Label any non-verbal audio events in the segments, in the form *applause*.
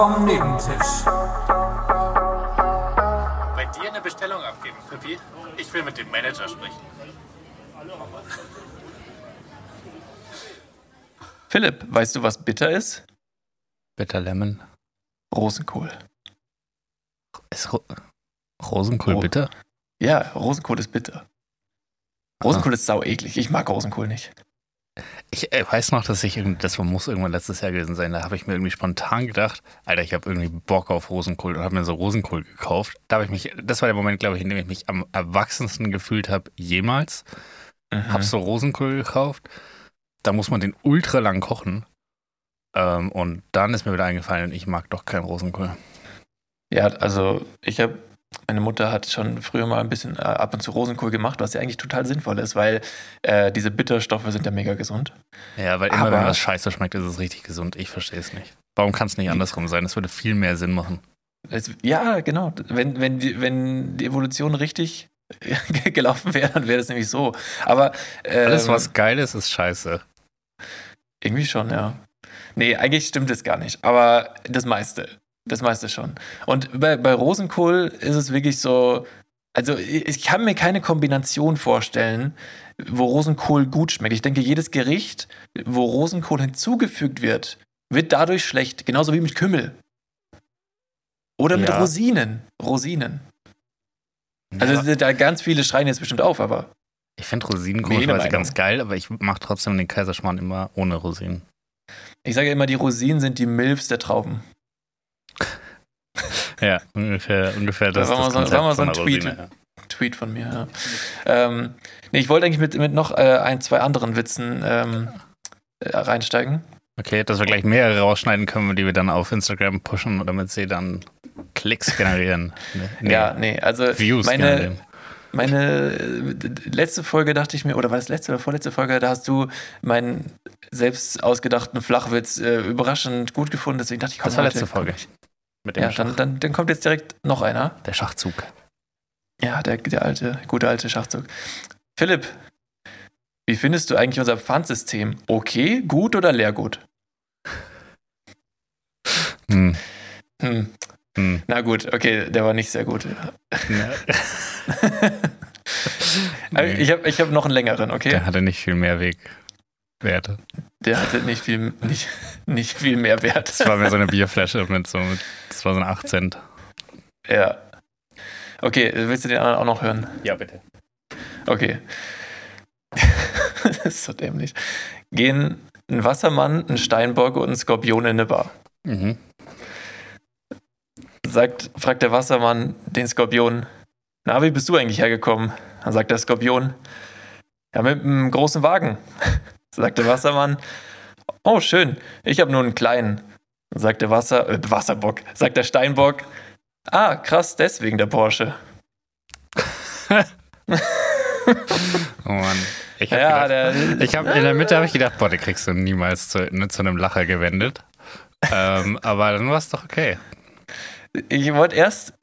vom Nebentisch. Bei dir eine Bestellung abgeben, Pippi? Ich will mit dem Manager sprechen. Philipp, weißt du, was bitter ist? Bitter Lemon. Rosenkohl. Ist Ro Rosenkohl Oh. bitter? Ja, Rosenkohl ist bitter. Rosenkohl ist sau eklig. Ich mag Rosenkohl nicht. Ich äh, weiß noch, dass ich irgendwie, das muss irgendwann letztes Jahr gewesen sein, da habe ich mir irgendwie spontan gedacht, Alter, ich habe irgendwie Bock auf Rosenkohl und habe mir so Rosenkohl gekauft. Da habe ich mich, das war der Moment, glaube ich, in dem ich mich am erwachsensten gefühlt habe jemals. Mhm. Hab so Rosenkohl gekauft. Da muss man den ultra lang kochen. Ähm, und dann ist mir wieder eingefallen, ich mag doch keinen Rosenkohl. Ja, also ich habe, meine Mutter hat schon früher mal ein bisschen äh, ab und zu Rosenkohl gemacht, was ja eigentlich total sinnvoll ist, weil äh, diese Bitterstoffe sind ja mega gesund. Ja, weil immer Aber- wenn was scheiße schmeckt, ist es richtig gesund. Ich verstehe es nicht. Warum kann es nicht andersrum sein? Das würde viel mehr Sinn machen. Es, ja, genau. Wenn, wenn, die, wenn die Evolution richtig *laughs* gelaufen wäre, dann wäre das nämlich so. Aber ähm, Alles, was geil ist, ist scheiße. Irgendwie schon, ja. Nee, eigentlich stimmt es gar nicht. Aber das meiste. Das meiste schon. Und bei, bei Rosenkohl ist es wirklich so. Also, ich kann mir keine Kombination vorstellen, wo Rosenkohl gut schmeckt. Ich denke, jedes Gericht, wo Rosenkohl hinzugefügt wird, wird dadurch schlecht. Genauso wie mit Kümmel. Oder mit Ja. Rosinen. Rosinen. Also, Ja, da ganz viele schreien jetzt bestimmt auf, aber. ich finde Meinung. ganz geil, aber ich mache trotzdem den Kaiserschmarrn immer ohne Rosinen. Ich sage immer, die Rosinen sind die Milfs der Trauben. *laughs* Ja, ungefähr, ungefähr das. war mal das so- war mal so ein Tweet. Tweet von mir, ja. Ähm, nee, ich wollte eigentlich mit, mit noch äh, ein, zwei anderen Witzen ähm, äh, reinsteigen. Okay, dass wir gleich mehrere rausschneiden können, die wir dann auf Instagram pushen, damit sie dann Klicks generieren. *laughs* Nee, Ja, nee, also Views meine, generieren. meine äh, letzte Folge dachte ich mir, oder war das letzte oder vorletzte Folge, da hast du meinen selbst ausgedachten Flachwitz äh, überraschend gut gefunden, deswegen dachte ich, komm, Das war heute letzte Folge. Mit dem Ja, Schach, dann, dann, dann kommt jetzt direkt noch einer. der Schachzug. Ja, der, der alte, gute alte Schachzug. Philipp, wie findest du eigentlich unser Pfandsystem? Okay, gut oder leergut? Hm. Hm. Hm. Na gut, okay, der war nicht sehr gut. Nee. *laughs* Ich habe ich hab noch einen längeren, okay? Der hatte nicht viel Mehrwegwerte. Der hatte nicht viel, nicht, nicht viel mehr Wert. Das war mir so eine Bierflasche mit so, mit, das war so ein 8 Cent. Ja. Okay, willst du den anderen auch noch hören? Ja, bitte. Okay. *laughs* das ist so dämlich. Gehen ein Wassermann, ein Steinbock und ein Skorpion in eine Bar. Mhm. Sagt, fragt der Wassermann den Skorpion, na, wie bist du eigentlich hergekommen? Dann sagt der Skorpion, ja, mit einem großen Wagen. Sagt der Wassermann, oh, schön, ich habe nur einen kleinen. Sagt der Wasser, äh, Wasserbock, sagt der Steinbock, ah, krass, deswegen der Porsche. *laughs* Oh Mann. Ich habe Ja, hab, in der Mitte habe ich gedacht, boah, den kriegst du niemals zu, ne, zu einem Lacher gewendet. ähm, aber dann war es doch okay. Ich wollte erst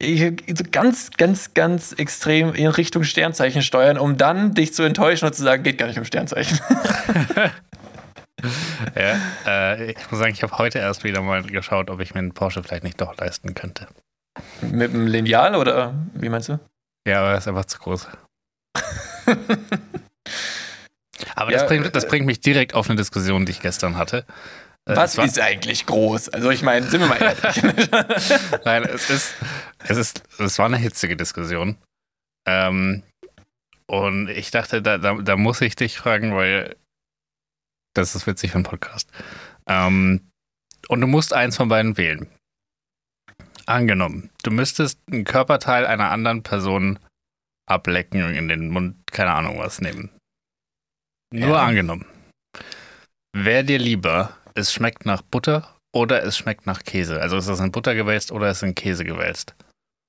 ganz, ganz, ganz extrem in Richtung Sternzeichen steuern, um dann dich zu enttäuschen und zu sagen, geht gar nicht um Sternzeichen. *laughs* Ja, äh, ich muss sagen, ich habe heute erst wieder mal geschaut, ob ich mir einen Porsche vielleicht nicht doch leisten könnte. Mit dem Lineal oder wie meinst du? Ja, aber er ist einfach zu groß. *laughs* aber das, Ja, bringt, das bringt mich direkt auf eine Diskussion, die ich gestern hatte. Äh, Was ist eigentlich groß? Also ich meine, sind wir mal ehrlich. *laughs* Nein, es ist, es ist, es war eine hitzige Diskussion. Ähm, und ich dachte, da, da, da muss ich dich fragen, weil das ist witzig für einen Podcast. Ähm, und du musst eins von beiden wählen. Angenommen, du müsstest ein Körperteil einer anderen Person ablecken, in den Mund, keine Ahnung was nehmen. Nur Ja. angenommen. Wäre dir lieber, es schmeckt nach Butter oder es schmeckt nach Käse? Also ist das in Butter gewälzt oder ist es in Käse gewälzt?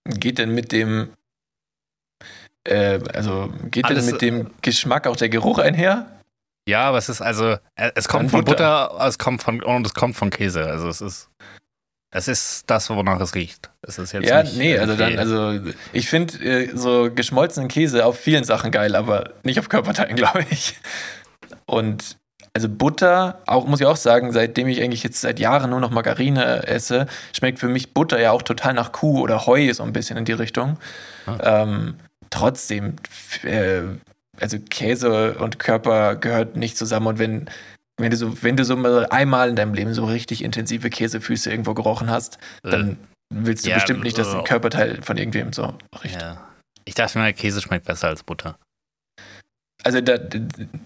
geht denn mit dem äh, also geht Alles- denn mit dem Geschmack auch der Geruch einher? Ja, aber es ist also, äh, es kommt von Butter. Butter, es kommt von, und es kommt von Käse. Also es ist, es ist das, wonach es riecht. Es ist jetzt Ja, nicht nee, also dann, also ich finde äh, so geschmolzenen Käse auf vielen Sachen geil, aber nicht auf Körperteilen, *laughs* glaube ich. Und Also Butter, auch muss ich auch sagen, seitdem ich eigentlich jetzt seit Jahren nur noch Margarine esse, schmeckt für mich Butter ja auch total nach Kuh oder Heu so ein bisschen in die Richtung. Ah. Ähm, trotzdem, äh, also Käse und Körper gehört nicht zusammen. Und wenn, wenn du so, wenn du so mal einmal in deinem Leben so richtig intensive Käsefüße irgendwo gerochen hast, dann willst du ja, bestimmt nicht, dass äh, ein Körperteil von irgendwem so riecht. Ja. Ich dachte mir, Käse schmeckt besser als Butter. Also da,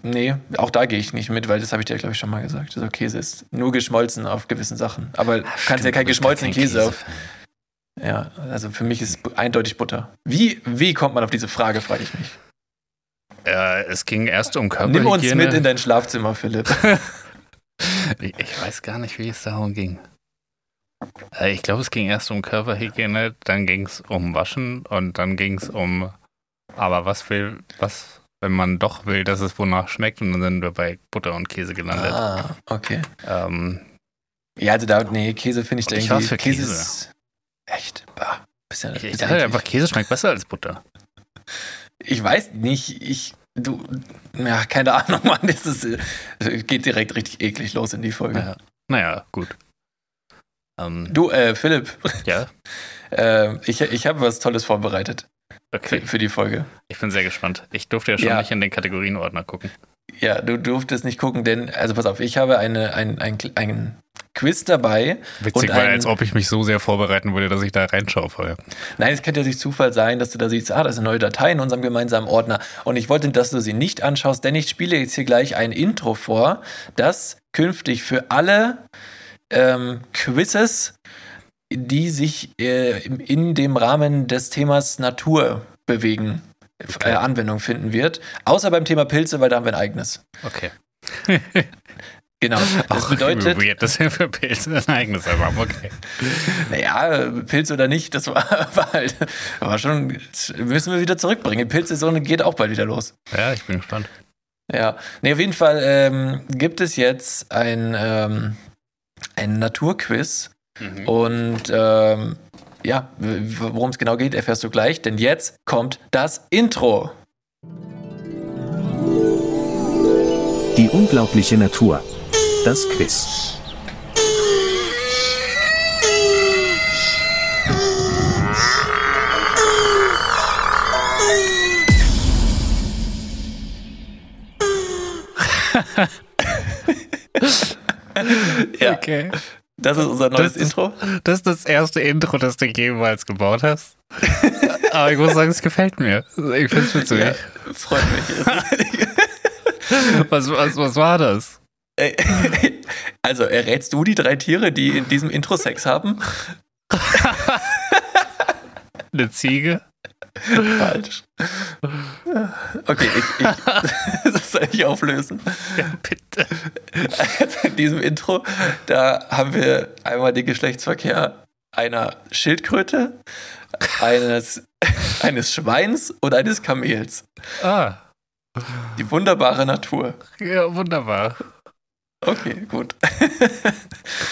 nee, auch da gehe ich nicht mit, weil das habe ich dir, glaube ich, schon mal gesagt. Also Käse ist nur geschmolzen auf gewissen Sachen. Aber du kannst ja Stimmt, keinen bist gar geschmolzenen kein Käse auf. Käsefan. Ja, also für mich ist eindeutig Butter. Wie, wie kommt man auf diese Frage, frage ich mich. Äh, es ging erst um Körperhygiene. Nimm uns mit in dein Schlafzimmer, Philipp. *laughs* ich, ich weiß gar nicht, wie es darum ging. Äh, ich glaube, es ging erst um Körperhygiene, dann ging es um Waschen und dann ging es um, aber was will, was, wenn man doch will, dass es wonach schmeckt und dann sind wir bei Butter und Käse gelandet. ah, okay. Ähm, Ja, also da, nee, Käse finde ich da Ich irgendwie. war's für Käse. ist echt, bah, bisschen, ich, ich bisschen dachte einfach, Käse schmeckt besser als Butter. Ich weiß nicht, ich, du, ja, keine Ahnung, *laughs* Mann, das ist, äh, geht direkt richtig eklig los in die Folge. Ja. Naja, gut. Ähm, Du, äh, Philipp, ja, *laughs* äh, ich, ich habe was Tolles vorbereitet okay. für die Folge. Ich bin sehr gespannt. Ich durfte ja schon Ja. nicht in den Kategorienordner gucken. Ja, du durftest nicht gucken, denn, also pass auf, ich habe eine, ein, ein, ein Quiz dabei. Witzig, weil als ob ich mich so sehr vorbereiten würde, dass ich da reinschaue vorher. Nein, es könnte ja durch Zufall sein, dass du da siehst, ah, das ist eine neue Datei in unserem gemeinsamen Ordner. Und ich wollte, dass du sie nicht anschaust, denn ich spiele jetzt hier gleich ein Intro vor, das künftig für alle ähm, Quizzes, die sich äh, in dem Rahmen des Themas Natur bewegen, Okay. äh, Anwendung finden wird. Außer beim Thema Pilze, weil da haben wir ein eigenes. Okay. *laughs* Genau. Das Auch bedeutet, weird, dass wir für Pilze ein eigenes haben. Okay. *laughs* Naja, Pilz oder nicht, das war, *laughs* war halt, war schon, müssen wir wieder zurückbringen. Pilzsaison geht auch bald wieder los. Ja, ich bin gespannt. Ja, nee, auf jeden Fall ähm, gibt es jetzt ein, ähm, ein Naturquiz Mhm. und ähm, ja, worum es genau geht, erfährst du gleich, denn jetzt kommt das Intro. Die unglaubliche Natur. Das Quiz. *laughs* Ja, Okay. Das ist unser neues Das ist- Intro. Das ist das erste Intro, das du jemals gebaut hast. *laughs* Aber ich muss sagen, es gefällt mir. Ich finde es witzig. Ja, freut mich. Was, was, was war das? Äh, *laughs* also, errätst du die drei Tiere, die in diesem Intro Sex haben? *laughs* Eine Ziege? *laughs* Falsch. Okay, ich, ich *laughs* das soll ich auflösen. Ja, bitte. Also *laughs* in diesem Intro, da haben wir einmal den Geschlechtsverkehr einer Schildkröte, eines, eines Schweins und eines Kamels. Ah, Die wunderbare Natur. ja, wunderbar. Okay, gut.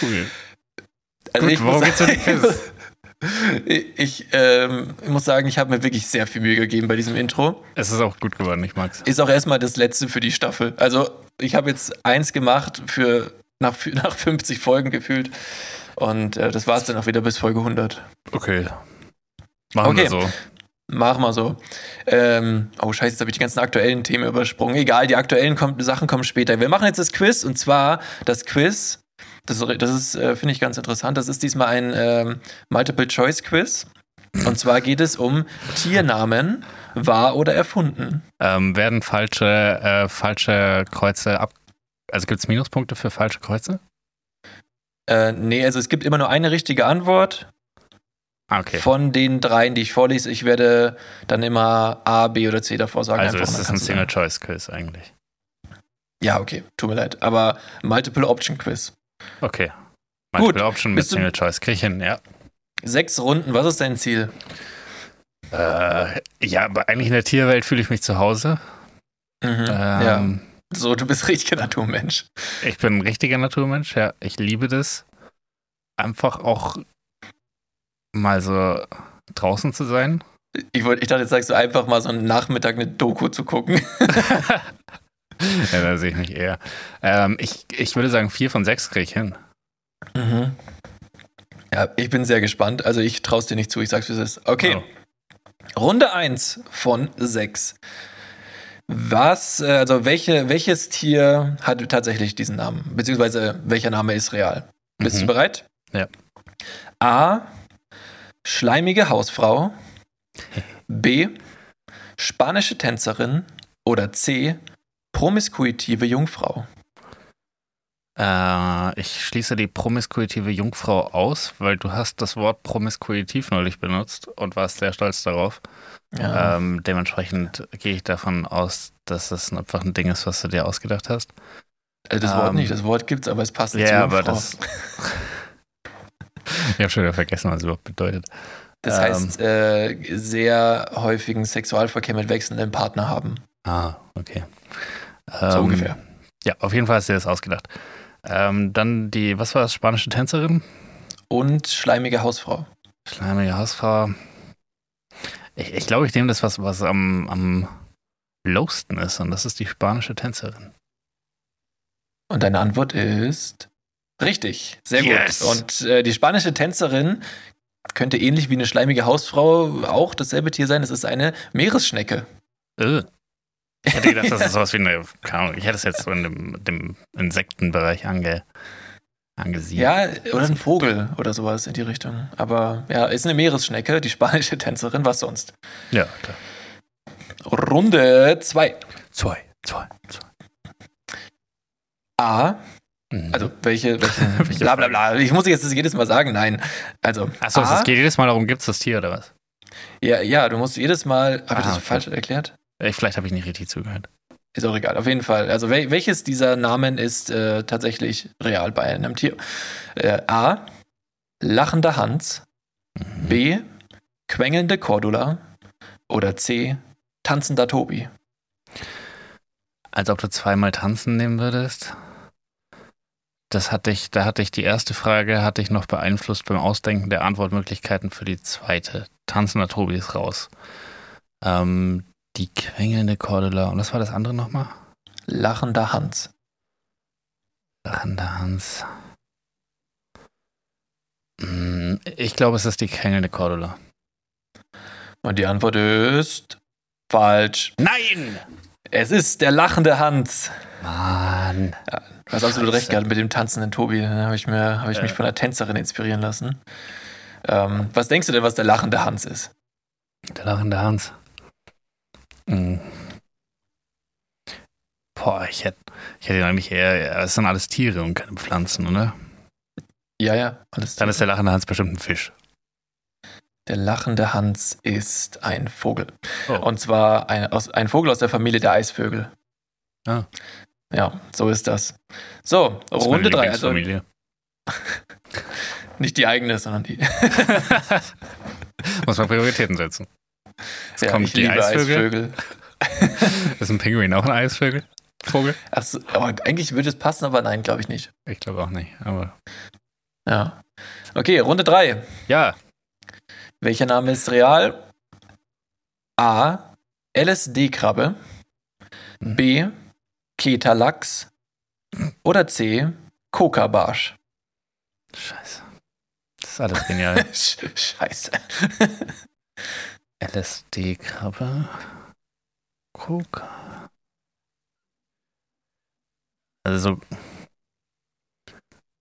Cool. Also Gut, ich muss, geht's in dem Quiz? Ich, ähm, muss sagen, ich habe mir wirklich sehr viel Mühe gegeben bei diesem Intro. Es ist auch gut geworden, ich mag's. Ist auch erstmal das letzte für die Staffel. Also ich habe jetzt eins gemacht für nach, *laughs* nach 50 Folgen gefühlt. Und äh, das war es dann auch wieder bis Folge 100. Okay. Machen Okay. wir so. Mach mal so. Ähm, oh scheiße, jetzt habe ich die ganzen aktuellen Themen übersprungen. Egal, die aktuellen Sachen kommen später. Wir machen jetzt das Quiz und zwar das Quiz, das, das ist, äh, finde ich ganz interessant, das ist diesmal ein ähm, Multiple-Choice-Quiz. Und zwar geht es um Tiernamen, wahr oder erfunden. Ähm, werden falsche, äh, falsche Kreuze ab. Also gibt es Minuspunkte für falsche Kreuze? Äh, nee, also es gibt immer nur eine richtige Antwort Ah, okay. von den dreien, die ich vorlese. Ich werde dann immer A, B oder C davor sagen. Also ist das ein. Single-Choice-Quiz eigentlich. Ja, okay, tut mir leid. Aber Multiple-Option-Quiz. Okay. Gut. Multiple Option mit Bist du- Single-Choice. Krieg ich hin, ja. Sechs Runden, was ist dein Ziel? Äh, ja, aber eigentlich in der Tierwelt fühle ich mich zu Hause. Mhm. ja, Ähm, so, du bist *laughs* richtiger Naturmensch. Ich bin ein richtiger Naturmensch, ja. Ich liebe das. Einfach auch mal so draußen zu sein. Ich, wollt, ich dachte, jetzt sagst du einfach mal so einen Nachmittag eine Doku zu gucken. *laughs* *laughs* *laughs* ja, da sehe ich mich eher. Ähm, ich, ich würde sagen, vier von sechs kriege ich hin. Mhm. Ja, ich bin sehr gespannt. Also ich traue es dir nicht zu, ich sag's wie es ist. Okay. Oh. Runde 1 von 6. Was, äh, also welche, welches Tier hat tatsächlich diesen Namen? Beziehungsweise welcher Name ist real? Bist Mhm. du bereit? Ja. A. Schleimige Hausfrau. B. Spanische Tänzerin. Oder C. Promiskuitive Jungfrau. Äh, ich schließe die promiskuitive Jungfrau aus, weil du hast das Wort promiskuitiv neulich benutzt und warst sehr stolz darauf. Ja. Ähm, dementsprechend gehe ich davon aus, dass das einfach ein Ding ist, was du dir ausgedacht hast. also das Wort ähm, nicht, das Wort gibt's, aber es passt nicht Ja, zu aber das. *laughs* ich habe schon wieder vergessen, was es überhaupt bedeutet. Das Ähm. heißt, äh, sehr häufigen Sexualverkehr mit wechselnden Partner haben. Ah, okay. So Ähm, ungefähr. Ja, auf jeden Fall hast du dir das ausgedacht. Ähm, dann die, was war das, spanische Tänzerin? Und schleimige Hausfrau. Schleimige Hausfrau. Ich, ich glaube, ich nehme das, was, was am, am lowsten ist, und das ist die spanische Tänzerin. Und deine Antwort ist richtig. Sehr Yes. gut. Und äh, die spanische Tänzerin könnte ähnlich wie eine schleimige Hausfrau auch dasselbe Tier sein. Es ist eine Meeresschnecke. Äh. Ich hätte gedacht, das ist sowas wie eine, keine Ahnung, ich hätte es jetzt so in dem, dem Insektenbereich ange, angesiedelt. Ja, oder ein Vogel oder sowas in die Richtung. Aber ja, ist eine Meeresschnecke, die spanische Tänzerin, was sonst. Ja, klar. Runde 2. Zwei, zwei, zwei. A. Mhm. Also welche, *laughs* welche, Welche bla bla bla. Ich muss jetzt das jedes Mal sagen, nein. Also Achso, es geht jedes Mal darum, gibt es das Tier oder was? ja, ja, du musst jedes Mal, habe ich Ah, das okay. falsch erklärt? Äh, Vielleicht habe ich nicht richtig zugehört. Ist auch egal, auf jeden Fall. Also wel welches dieser Namen ist äh, tatsächlich real bei einem Tier? Äh, A. Lachender Hans. Mhm. B. Quengelnde Cordula. Oder C. Tanzender Tobi. Als ob du zweimal tanzen nehmen würdest. Das hatte ich, da hatte ich die erste Frage, hatte ich noch beeinflusst beim Ausdenken der Antwortmöglichkeiten für die zweite. Tanzender Tobi ist raus. Ähm, die quengelnde Cordula. Und was war das andere nochmal? Lachender Hans. Lachender Hans. Hm, Ich glaube, es ist die quengelnde Cordula. Und die Antwort ist falsch. Nein! Es ist der lachende Hans. Mann. Du hast absolut recht gehabt mit dem tanzenden Tobi. Da habe ich, mir- habe ich mich Ja. von der Tänzerin inspirieren lassen. Ähm, was denkst du denn, was der lachende Hans ist? Der lachende Hans. Hm. Boah, ich hätte, ich hätte eigentlich eher, es sind alles Tiere und keine Pflanzen, oder? Ja, ja. Alles Dann ist der lachende Hans bestimmt ein Fisch. der lachende Hans ist ein Vogel. Oh. Und zwar ein, aus, ein Vogel aus der Familie der Eisvögel. Ah. Ja, so ist das. So, Das Runde 3. Also *laughs* nicht die eigene, sondern die. *laughs* Muss man Prioritäten setzen. Es Ja, kommt ich die Eisvögel. Eisvögel. *laughs* Ist ein Pinguin auch ein Eisvögel? Vogel? Achso, aber eigentlich würde es passen, aber nein, glaube ich nicht. Ich glaube auch nicht, aber. Ja. Okay, Runde 3. Ja, Welcher Name ist real? A. LSD-Krabbe. B. Ketalachs. Oder C. Coca-Barsch. scheiße. Das ist alles genial. *laughs* Sch- Scheiße. *laughs* LSD-Krabbe. Coca. Also so.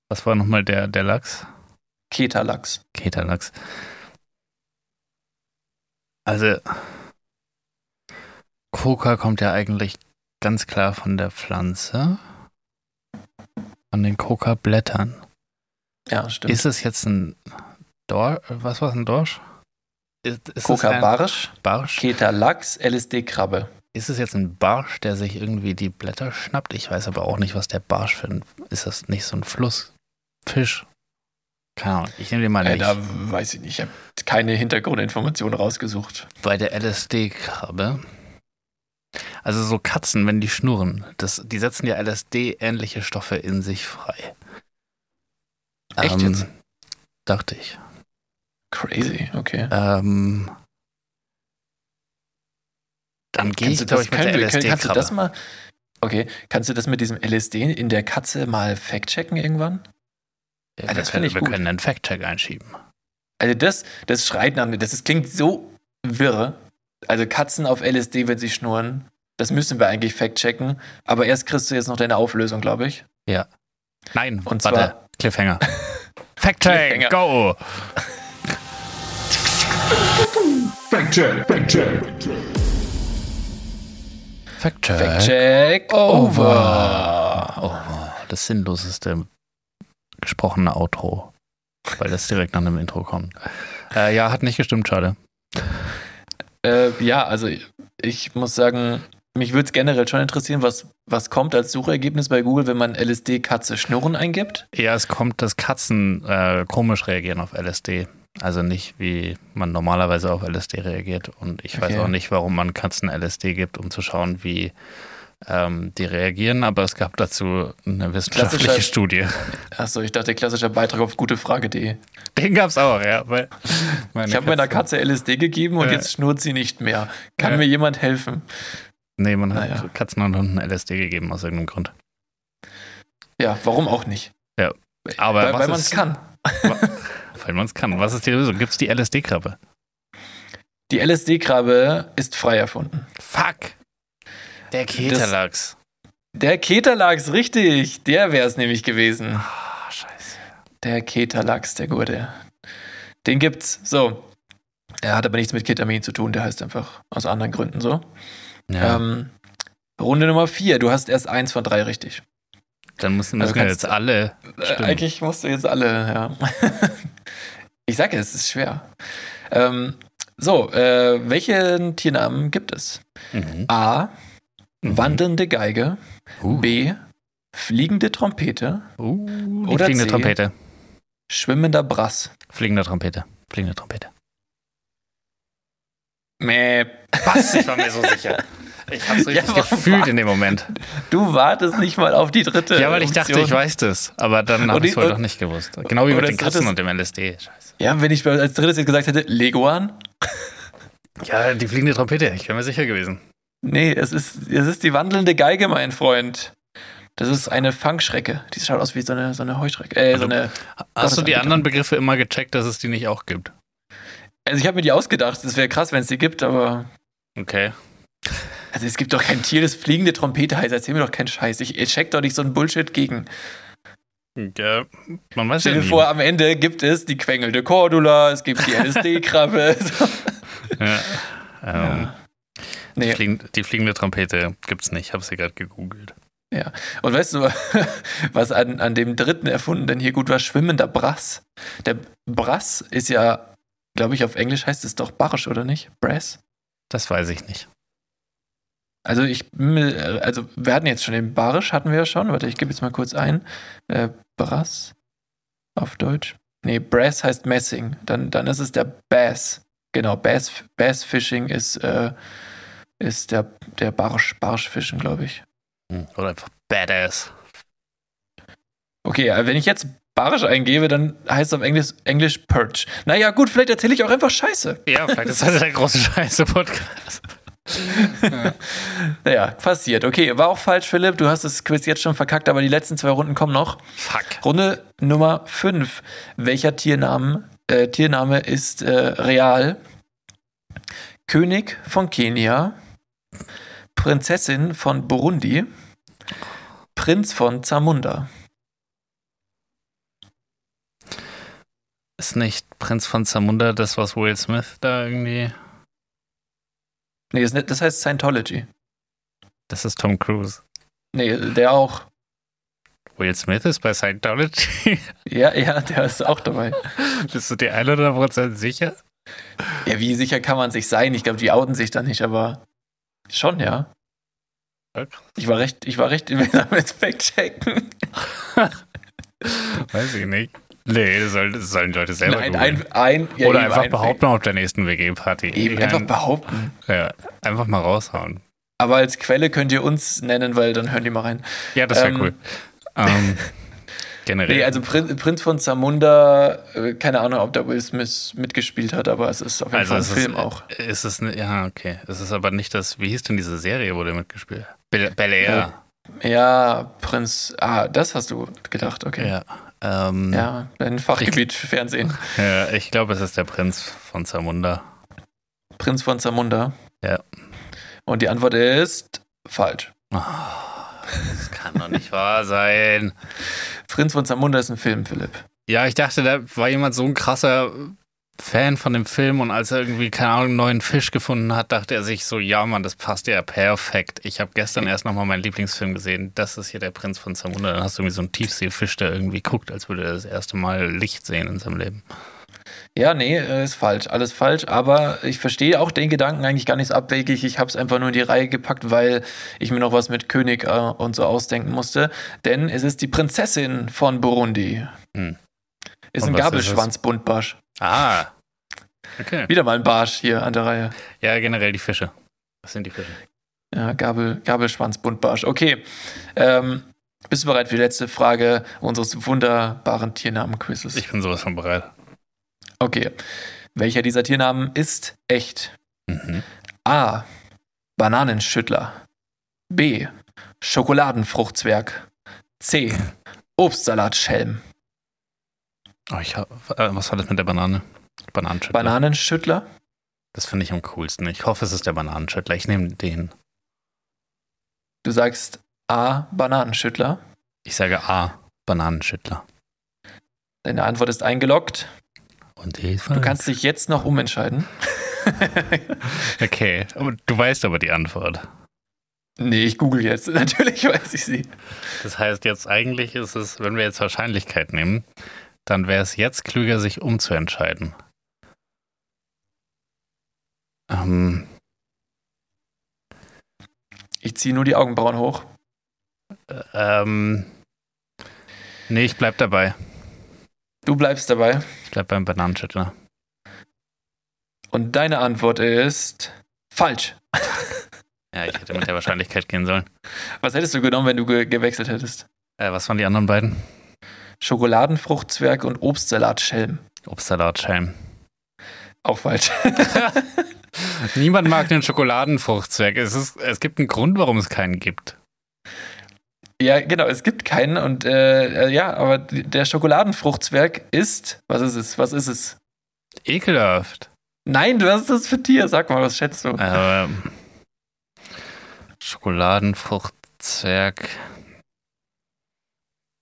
Was war nochmal der, der Lachs? Ketalachs. Keterlachs. Also, Coca kommt ja eigentlich ganz klar von der Pflanze. Von den Coca-Blättern. Ja, stimmt. Ist es jetzt ein Dorsch? Was war es, ein Dorsch? Ist, ist es ein Coca-Barsch, Barsch? Ketalachs, LSD-Krabbe. Ist es jetzt ein Barsch, der sich irgendwie die Blätter schnappt? Ich weiß aber auch nicht, was der Barsch für ein. Ist das nicht so ein Flussfisch? Keine Ahnung, ich nehme den mal Äh, nicht. da weiß ich nicht. Ich habe keine Hintergrundinformationen rausgesucht. Bei der LSD-Krabbe. Also so Katzen, wenn die schnurren, das, die setzen ja LSD-ähnliche Stoffe in sich frei. Echt jetzt? Dachte ich. Crazy, okay. Ähm, dann gehe ich, glaube das, ich, mit der können wir- können- kannst du das mal, Okay, kannst du das mit diesem LSD in der Katze mal fact-checken irgendwann? Ja, wir das können, finde ich wir gut. können einen Fact-Check einschieben. Also das, das schreit nach mir, das ist, klingt so wirr. Also Katzen auf LSD, wenn sie schnurren, das müssen wir eigentlich fact-checken. Aber erst kriegst du jetzt noch deine Auflösung, glaube ich. Nein, Und warte. zwar- Cliffhanger. *laughs* Fact-Check, go! Fact-check, Fact-check. Fact-Check. Fact-check over. Oh, das sinnloseste gesprochene Outro. Weil das direkt nach einem Intro kommt. Äh, ja, hat nicht gestimmt, schade. Äh, ja, also ich muss sagen, mich würde es generell schon interessieren, was, was kommt als Suchergebnis bei Google, wenn man LSD-Katze Schnurren eingibt. Ja, es kommt, dass Katzen äh, komisch reagieren auf LSD. Also nicht, wie man normalerweise auf LSD reagiert. Und ich weiß Okay. auch nicht, warum man Katzen LSD gibt, um zu schauen, wie ähm, die reagieren. Aber es gab dazu eine wissenschaftliche Klassischer- Studie. Achso, ich dachte, klassischer Beitrag auf gutefrage.de. Den gab es auch, ja. Ich habe meiner Katze LSD gegeben und Ja. jetzt schnurrt sie nicht mehr. Kann Ja. mir jemand helfen? Nee, man hat Naja. Katzen und Hunden LSD gegeben aus irgendeinem Grund. Ja, warum auch nicht? Ja. Aber weil weil man es kann. Weil man es kann. Was ist die Lösung? Gibt es die LSD-Krabbe? Die LSD-Krabbe ist frei erfunden. Fuck! Der Keterlachs. Der Keterlachs, richtig. Der wäre es nämlich gewesen. Ah, scheiße. Der Keterlachs, der Gute. Den gibt's. So. Er hat aber nichts mit Ketamin zu tun, der heißt einfach aus anderen Gründen so. Ja, Ähm, Runde Nummer vier. Du hast erst eins von drei richtig. Dann müssen, müssen also jetzt alle. Äh, Stimmt. eigentlich musst du jetzt alle, ja. *laughs* ich sage es, es ist schwer. Ähm, so, äh, welchen Tiernamen gibt es? Mhm. A. Mhm. Wandelnde Geige. Uh, B. Fliegende Trompete. uh, Oder fliegende C. Trompete. Schwimmender Brass. Fliegende Trompete. Fliegende Trompete. Mäh. Was? Ich war mir so sicher. *laughs* Ich hab's richtig Ja, gefühlt in dem Moment. Du wartest nicht mal auf die dritte. Ja, weil ich dachte, Option. ich weiß das. Aber dann habe ich es wohl und- doch nicht gewusst. Genau wie mit den Katzen und dem LSD. Scheiße. Ja, wenn ich als drittes jetzt gesagt hätte, Leguan. Ja, die fliegende Trompete. Ich wäre mir sicher gewesen. Nee, es ist, es ist die wandelnde Geige, mein Freund. Das ist eine Fangschrecke. Die schaut aus wie so eine, so eine Heuschrecke. Äh, so Also- eine, Hast du die anderen Begriffe immer gecheckt, dass es die nicht auch gibt? also ich habe mir die ausgedacht. Das wäre krass, wenn es die gibt, aber Okay. Also es gibt doch kein Tier, das fliegende Trompete heißt. Erzähl mir doch keinen Scheiß. Ich, ich check doch nicht so einen Bullshit gegen. Ja, man weiß Stell ja dir nie. vor, am Ende gibt es die quengelnde Cordula, es gibt die *laughs* LSD-Krabbe. Ja. *laughs* Ähm, Nee. die, fliegende, die fliegende Trompete gibt's nicht. Ich habe sie gerade gegoogelt. Und weißt du, *laughs* was an, an dem dritten erfunden denn hier gut war? Schwimmender Brass. Der Brass ist ja, glaube ich, auf Englisch heißt es doch Barsch, oder nicht? Brass? Das weiß ich nicht. Also ich, mir- also wir hatten jetzt schon den Barisch, hatten wir ja schon. Warte, ich gebe jetzt mal kurz ein. Äh, Brass auf Deutsch. Nee, Brass heißt Messing. Dann, dann ist es der Bass. Genau, Bass, Bass Fishing ist, äh, ist der, der Barsch, Barschfischen, glaube ich. Hm, Oder einfach Badass. Okay, äh, wenn ich jetzt Barisch eingebe, dann heißt es auf Englisch, Englisch Perch. Naja, gut, vielleicht erzähle ich auch einfach Scheiße. Ja, vielleicht ist das der große Scheiße-Podcast. Naja, passiert. Okay, war auch falsch, Philipp. Du hast das Quiz jetzt schon verkackt, aber die letzten zwei Runden kommen noch. Fuck. Runde Nummer 5. Welcher Tiernamen, äh, Tiername ist äh, real? König von Kenia, Prinzessin von Burundi, Prinz von Zamunda. Ist nicht Prinz von Zamunda das, was Will Smith da irgendwie. Nee, das, das heißt Scientology. Das ist Tom Cruise. Nee, der auch. Will Smith ist bei Scientology. *laughs* Ja, ja, der ist auch dabei. Bist du dir 100% sicher? Ja, wie sicher kann man sich sein? Ich glaube, die outen sich da nicht, aber schon, ja. Ich war recht, ich war recht, *laughs* wir sollen jetzt fact-checken. Weiß ich nicht. Nee, das, soll, das sollen die Leute selber Nein, ein, ein, ja, Oder einfach ein behaupten auf der nächsten WG-Party. Eben Ich einfach behaupten. ja, einfach mal raushauen. Aber als Quelle könnt ihr uns nennen, weil dann hören die mal rein. Ja, das wäre Ähm, cool. *laughs* Ähm, generell. Nee, also Prin Prinz von Zamunda, äh, keine Ahnung, ob da Will Smith mitgespielt hat, aber es ist auf jeden also Fall ein Film ist, auch. Ist es ne, ja, okay. Es ist aber nicht das, wie hieß denn diese Serie, wo der mitgespielt hat? Bel, Bel Air. Ja. Ja, Prinz. Ah, das hast du gedacht, okay. Ja. Ähm, Ja, dein Fachgebiet Fernsehen. *laughs* ja, ich glaube, es ist der Prinz von Zamunda. Prinz von Zamunda. Ja. Und die Antwort ist falsch. Das kann doch nicht wahr sein. Prinz von Zamunda ist ein Film, Philipp. Ja, ich dachte, da war jemand so ein krasser Fan von dem Film und als er irgendwie, keine Ahnung, einen neuen Fisch gefunden hat, dachte er sich so, ja Mann, das passt ja perfekt. Ich habe gestern erst nochmal meinen Lieblingsfilm gesehen. Das ist hier der Prinz von Zamunda. Dann hast du irgendwie so einen Tiefseefisch, der irgendwie guckt, als würde er das erste Mal Licht sehen in seinem Leben. Ja, nee, äh, ist falsch. Alles falsch. Aber ich verstehe auch den Gedanken eigentlich gar nicht abwegig. Ich habe es einfach nur in die Reihe gepackt, weil ich mir noch was mit König äh, und so ausdenken musste. Denn es ist die Prinzessin von Burundi. Hm. Ist Und ein? Gabelschwanzbuntbarsch. Ah. Okay. Wieder mal ein Barsch hier an der Reihe. Ja, generell die Fische. Was sind die Fische? Ja, Gabel, Gabelschwanzbuntbarsch. Okay. Ähm, bist du bereit für die letzte Frage unseres wunderbaren Tiernamen-Quizzes? Ich bin sowas von bereit. Okay. Welcher dieser Tiernamen ist echt? Mhm. A. Bananenschüttler. B. Schokoladenfruchtzwerg. C. Obstsalatschelm. Oh, ich hab, äh, was war das mit der Banane? Bananenschüttler. Bananenschüttler? Das finde ich am coolsten. Ich hoffe, es ist der Bananenschüttler. Ich nehme den. Du sagst A. Bananenschüttler. Ich sage A. Bananenschüttler. Deine Antwort ist eingeloggt. Und die Du kannst dich jetzt noch umentscheiden. *laughs* Okay, aber du weißt aber die Antwort. Nee, ich google jetzt. *laughs* Natürlich weiß ich sie. Das heißt, jetzt eigentlich ist es, wenn wir jetzt Wahrscheinlichkeit nehmen, dann wäre es jetzt klüger, sich umzuentscheiden. Ähm, Ich ziehe nur die Augenbrauen hoch. ähm, nee, ich bleib dabei. Du bleibst dabei. Ich bleib beim Bananenschüttler. Und deine Antwort ist falsch. *laughs* Ja, ich hätte mit der Wahrscheinlichkeit gehen sollen. Was hättest du genommen, wenn du ge gewechselt hättest? Äh, was waren die anderen beiden? Schokoladenfruchtzwerg und Obstsalatschelm. Obstsalat, Schelm. Auch falsch. *laughs* Niemand mag den Schokoladenfruchtzwerg. Es, ist, es gibt einen Grund, warum es keinen gibt. ja, genau, es gibt keinen und äh, äh, ja, aber der Schokoladenfruchtzwerg ist, was ist es? Was ist es? Ekelhaft. Nein, du hast das für Tier. Sag mal, was schätzt du? Ähm, Schokoladenfruchtzwerg.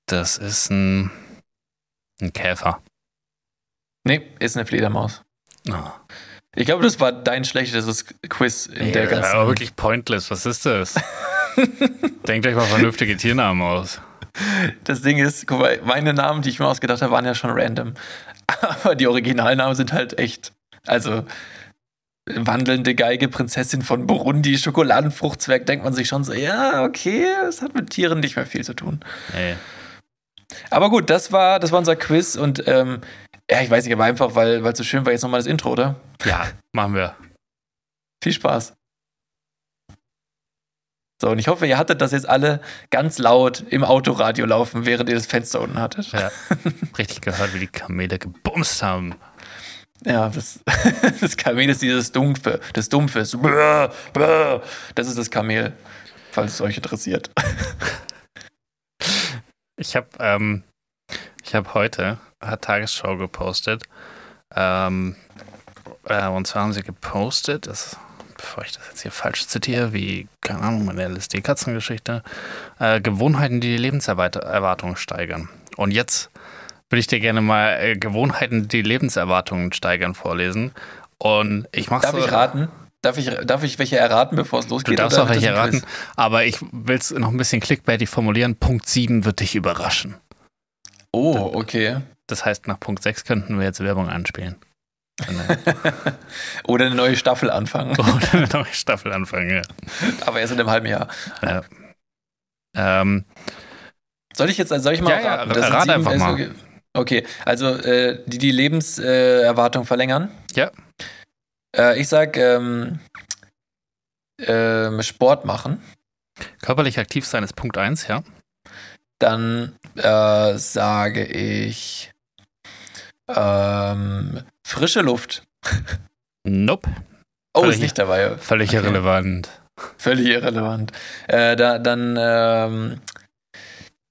Das ist ein, ein Käfer. Nee, ist eine Fledermaus. Oh. Ich glaube, das war dein schlechtestes Quiz in der ganzen. aber wirklich pointless. Was ist das? *laughs* Denkt euch mal vernünftige Tiernamen aus. Das Ding ist, guck mal, meine Namen, die ich mir ausgedacht habe, waren ja schon random. Aber die Originalnamen sind halt echt. Also, wandelnde Geige, Prinzessin von Burundi, Schokoladenfruchtzwerg, denkt man sich schon so, ja, okay, es hat mit Tieren nicht mehr viel zu tun. Ey. Aber gut, das war, das war unser Quiz und ähm, ja, ich weiß nicht, aber einfach, weil es so schön war, jetzt nochmal das Intro, oder? Ja, machen wir. Viel Spaß. So, und ich hoffe, ihr hattet das jetzt alle ganz laut im Autoradio laufen, während ihr das Fenster unten hattet. Ja. Richtig gehört, wie die Kamele gebumst haben. Ja, das, *laughs* das Kamel ist dieses Dumpfe, das Dumpfe. Das ist das Kamel, falls es euch interessiert. *laughs* Ich habe ähm, ich hab heute hat Tagesschau gepostet. Ähm, äh, und zwar haben sie gepostet, das, bevor ich das jetzt hier falsch zitiere, wie, keine Ahnung, meine LSD-Katzengeschichte, äh, Gewohnheiten, die die Lebenserwartung steigern. Und jetzt würde ich dir gerne mal äh, Gewohnheiten, die Lebenserwartungen steigern, vorlesen. Und ich mache Darf ich raten? Darf ich, darf ich welche erraten, bevor es Du losgeht? darfst oder auch welche ein Quiz? raten, aber ich will es noch ein bisschen clickbaitig formulieren. Punkt 7 wird dich überraschen. Oh, okay. Das heißt, nach Punkt 6 könnten wir jetzt Werbung einspielen. *laughs* Oder eine neue Staffel anfangen. *laughs* Oder eine neue Staffel anfangen, ja. Aber erst in einem halben Jahr. ja. Ähm, Soll ich jetzt, soll ich mal Ja, ja, raten? Das sind rat einfach mal. Okay, also äh, die die Lebenserwartung verlängern. Ja. Äh, ich sag ähm, ähm, Sport machen. körperlich aktiv sein ist Punkt 1, ja. Dann äh, sage ich ähm, frische Luft. *laughs* Nope. Oh, Völlig- ist nicht dabei. Völlig Okay. irrelevant. Völlig irrelevant. Äh, da, dann ähm,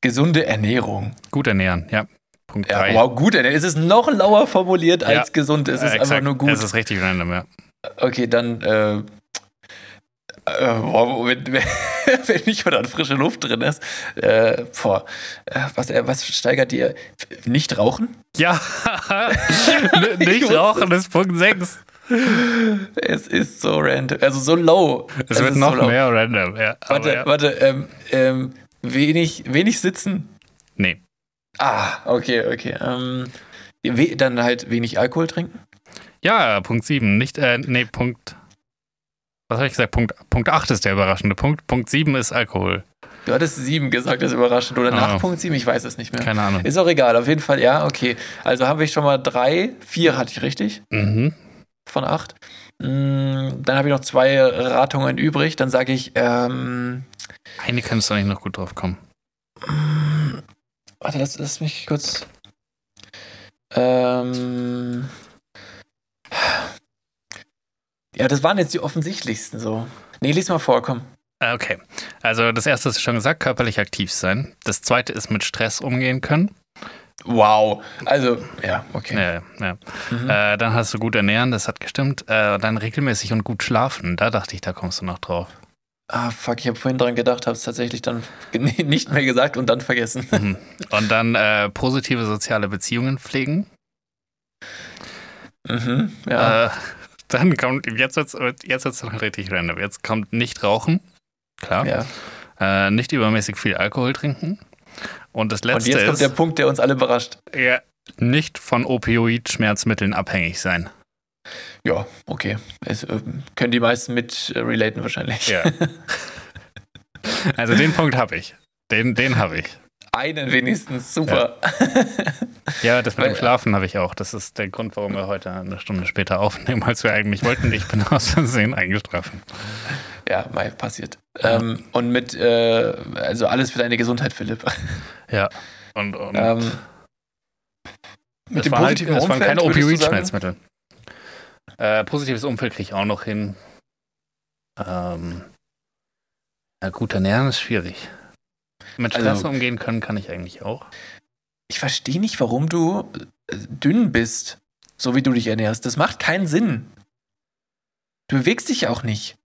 gesunde Ernährung. Gut ernähren, ja. Punkt Ja, 3. wow, gut, es ist noch lauer formuliert als Ja. gesund. Es ist Äh, einfach exakt. nur gut. Es ist richtig random, ja. Okay, dann, äh, äh, boah, wenn, *laughs* wenn, nicht mal dann frische Luft drin ist, äh, boah, äh, was, äh, was steigert dir? Nicht rauchen? Ja, *laughs* nicht rauchen ist Punkt 6. Es ist so random, also so low. Es wird ist noch so mehr random, ja. Warte, ja. warte, ähm, ähm, wenig, wenig sitzen. Nee. Ah, okay, okay. Ähm, dann halt wenig Alkohol trinken. Ja, Punkt 7. Nicht, äh, nee, Punkt. Was habe ich gesagt? Punkt, Punkt 8 ist der überraschende Punkt. Punkt 7 ist Alkohol. Du hattest sieben gesagt, das ist überraschend. Oder nach Ah. Punkt sieben, ich weiß es nicht mehr. Keine Ahnung. Ist auch egal, auf jeden Fall, ja, okay. Also haben wir schon mal drei, vier hatte ich richtig Mhm. von acht. Mm, Dann habe ich noch zwei Ratungen übrig. Dann sage ich, ähm, Eine kannst du eigentlich noch gut drauf kommen. Warte, lass, lass mich kurz. Ähm, ja, das waren jetzt die offensichtlichsten so. Nee, lies mal vor, komm. Äh, Okay. Also das erste ist schon gesagt, körperlich aktiv sein. Das zweite ist mit Stress umgehen können. Wow. Also, ja, okay. Ja, ja. Mhm. Äh, dann hast du gut ernähren, das hat gestimmt. Äh, dann regelmäßig und gut schlafen. Da dachte ich, da kommst du noch drauf. Ah, fuck, ich habe vorhin dran gedacht, habe es tatsächlich dann *laughs* nicht mehr gesagt und dann vergessen. Mhm. Und dann äh, positive soziale Beziehungen pflegen. Mhm, ja. Äh, dann kommt, jetzt wird's, jetzt wird's dann richtig random. Jetzt kommt nicht rauchen. Klar. ja. Äh, nicht übermäßig viel Alkohol trinken. Und das Und letzte jetzt kommt ist, der Punkt, der uns alle überrascht. ja, nicht von Opioid-Schmerzmitteln abhängig sein. Ja, okay. Es, äh, können die meisten mit äh, relaten wahrscheinlich. Ja. *laughs* also den Punkt habe ich. Den, den habe ich. Einen wenigstens, super. Ja, das mit dem Schlafen habe ich auch. Das ist der Grund, warum wir heute eine Stunde später aufnehmen, als wir eigentlich wollten. Ich bin *laughs* aus Versehen eingeschlafen. Ja, mal passiert. Ähm, und mit, äh, also alles für deine Gesundheit, Philipp. Ja. Und, und Ähm, mit dem waren, halt, positiven es waren keine? Opioid-Schmerzmittel. Äh, positives Umfeld kriege ich auch noch hin. Ähm, ja, gut ernähren ist schwierig. Mit Stress Also- umgehen können kann ich eigentlich auch. Ich verstehe nicht, warum du äh, dünn bist, so wie du dich ernährst. Das macht keinen Sinn. Du bewegst dich auch nicht.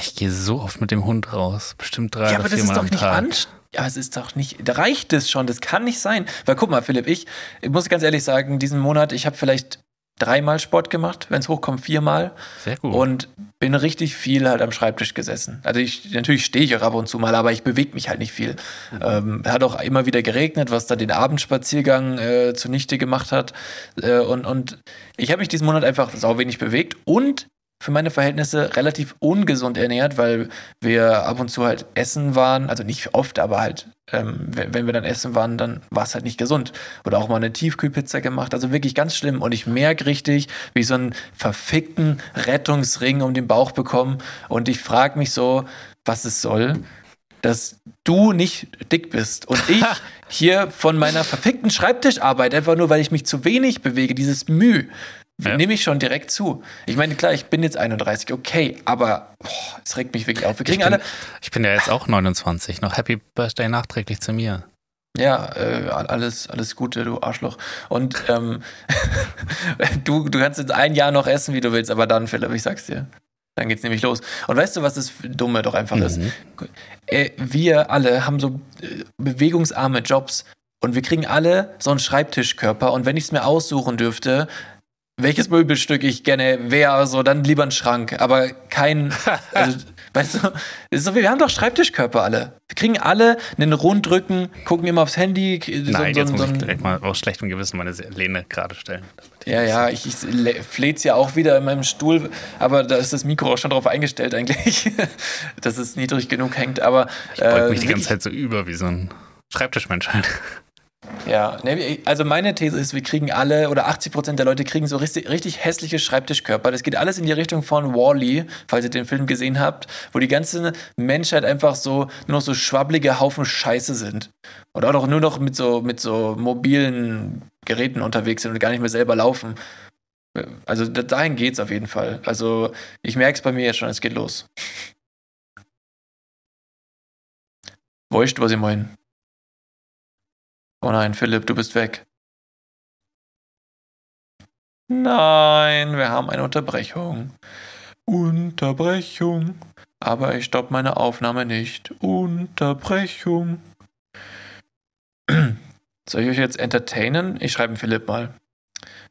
Ich gehe so oft mit dem Hund raus. Bestimmt drei ja, oder aber das ist doch am nicht Tag. anstrengend. Ja, es ist doch nicht. Da reicht es schon. Das kann nicht sein. Weil guck mal, Philipp, ich, ich muss ganz ehrlich sagen, diesen Monat, ich habe vielleicht dreimal Sport gemacht, wenn es hochkommt, viermal. Sehr gut. Und bin richtig viel halt am Schreibtisch gesessen. Also ich, natürlich stehe ich auch ab und zu mal, aber ich bewege mich halt nicht viel. Ähm, hat auch immer wieder geregnet, was dann den Abendspaziergang äh, zunichte gemacht hat. Äh, und, und ich habe mich diesen Monat einfach sau wenig bewegt und für meine Verhältnisse relativ ungesund ernährt, weil wir ab und zu halt essen waren, also nicht oft, aber halt, ähm, wenn, wenn wir dann essen waren, dann war es halt nicht gesund. Oder auch mal eine Tiefkühlpizza gemacht, also wirklich ganz schlimm. Und ich merke richtig, wie ich so einen verfickten Rettungsring um den Bauch bekomme. Und ich frage mich so, was es soll, dass du nicht dick bist und *laughs* ich hier von meiner verfickten Schreibtischarbeit, einfach nur weil ich mich zu wenig bewege, dieses Mühe, Ja. nehme ich schon direkt zu. Ich meine, klar, ich bin jetzt 31, okay, aber es regt mich wirklich auf. Wir kriegen ich, bin, alle, ich bin ja jetzt auch 29. Noch Happy Birthday nachträglich zu mir. ja, äh, alles, alles Gute, du Arschloch. Und ähm, *laughs* du, du kannst jetzt ein Jahr noch essen, wie du willst, aber dann, Philipp, ich sag's dir. Dann geht's nämlich los. Und weißt du, was das Dumme doch einfach ist? Mhm. äh, wir alle haben so äh, bewegungsarme Jobs und wir kriegen alle so einen Schreibtischkörper und wenn ich es mir aussuchen dürfte, welches Möbelstück ich gerne wäre, so dann lieber ein Schrank, aber kein, *laughs* also, weißt du, ist so, wir haben doch Schreibtischkörper alle. Wir kriegen alle einen Rundrücken, gucken immer aufs Handy. so- Nein, so- jetzt so muss ich direkt mal aus schlechtem Gewissen meine Lehne gerade stellen. ja, ja, ich, ich flehe ja auch wieder in meinem Stuhl, aber da ist das Mikro auch schon drauf eingestellt eigentlich, *laughs* dass es niedrig genug hängt. Aber Ich beug äh, mich die wirklich- ganze Zeit so über wie so ein Schreibtischmensch halt. Ja, also meine These ist, wir kriegen alle oder 80% der Leute kriegen so richtig, richtig hässliche Schreibtischkörper. Das geht alles in die Richtung von Wally, -E, falls ihr den Film gesehen habt, wo die ganze Menschheit einfach so nur noch so schwabbelige Haufen Scheiße sind. Oder auch nur noch mit so, mit so mobilen Geräten unterwegs sind und gar nicht mehr selber laufen. Also dahin geht's auf jeden Fall. Also ich merke es bei mir jetzt schon, es geht los. Wurscht, was ich meine. Oh nein, Philipp, du bist weg. Nein, wir haben eine Unterbrechung. Unterbrechung. Aber ich stopp meine Aufnahme nicht. Unterbrechung. *clears throat* Soll ich euch jetzt entertainen? Ich schreibe Philipp mal.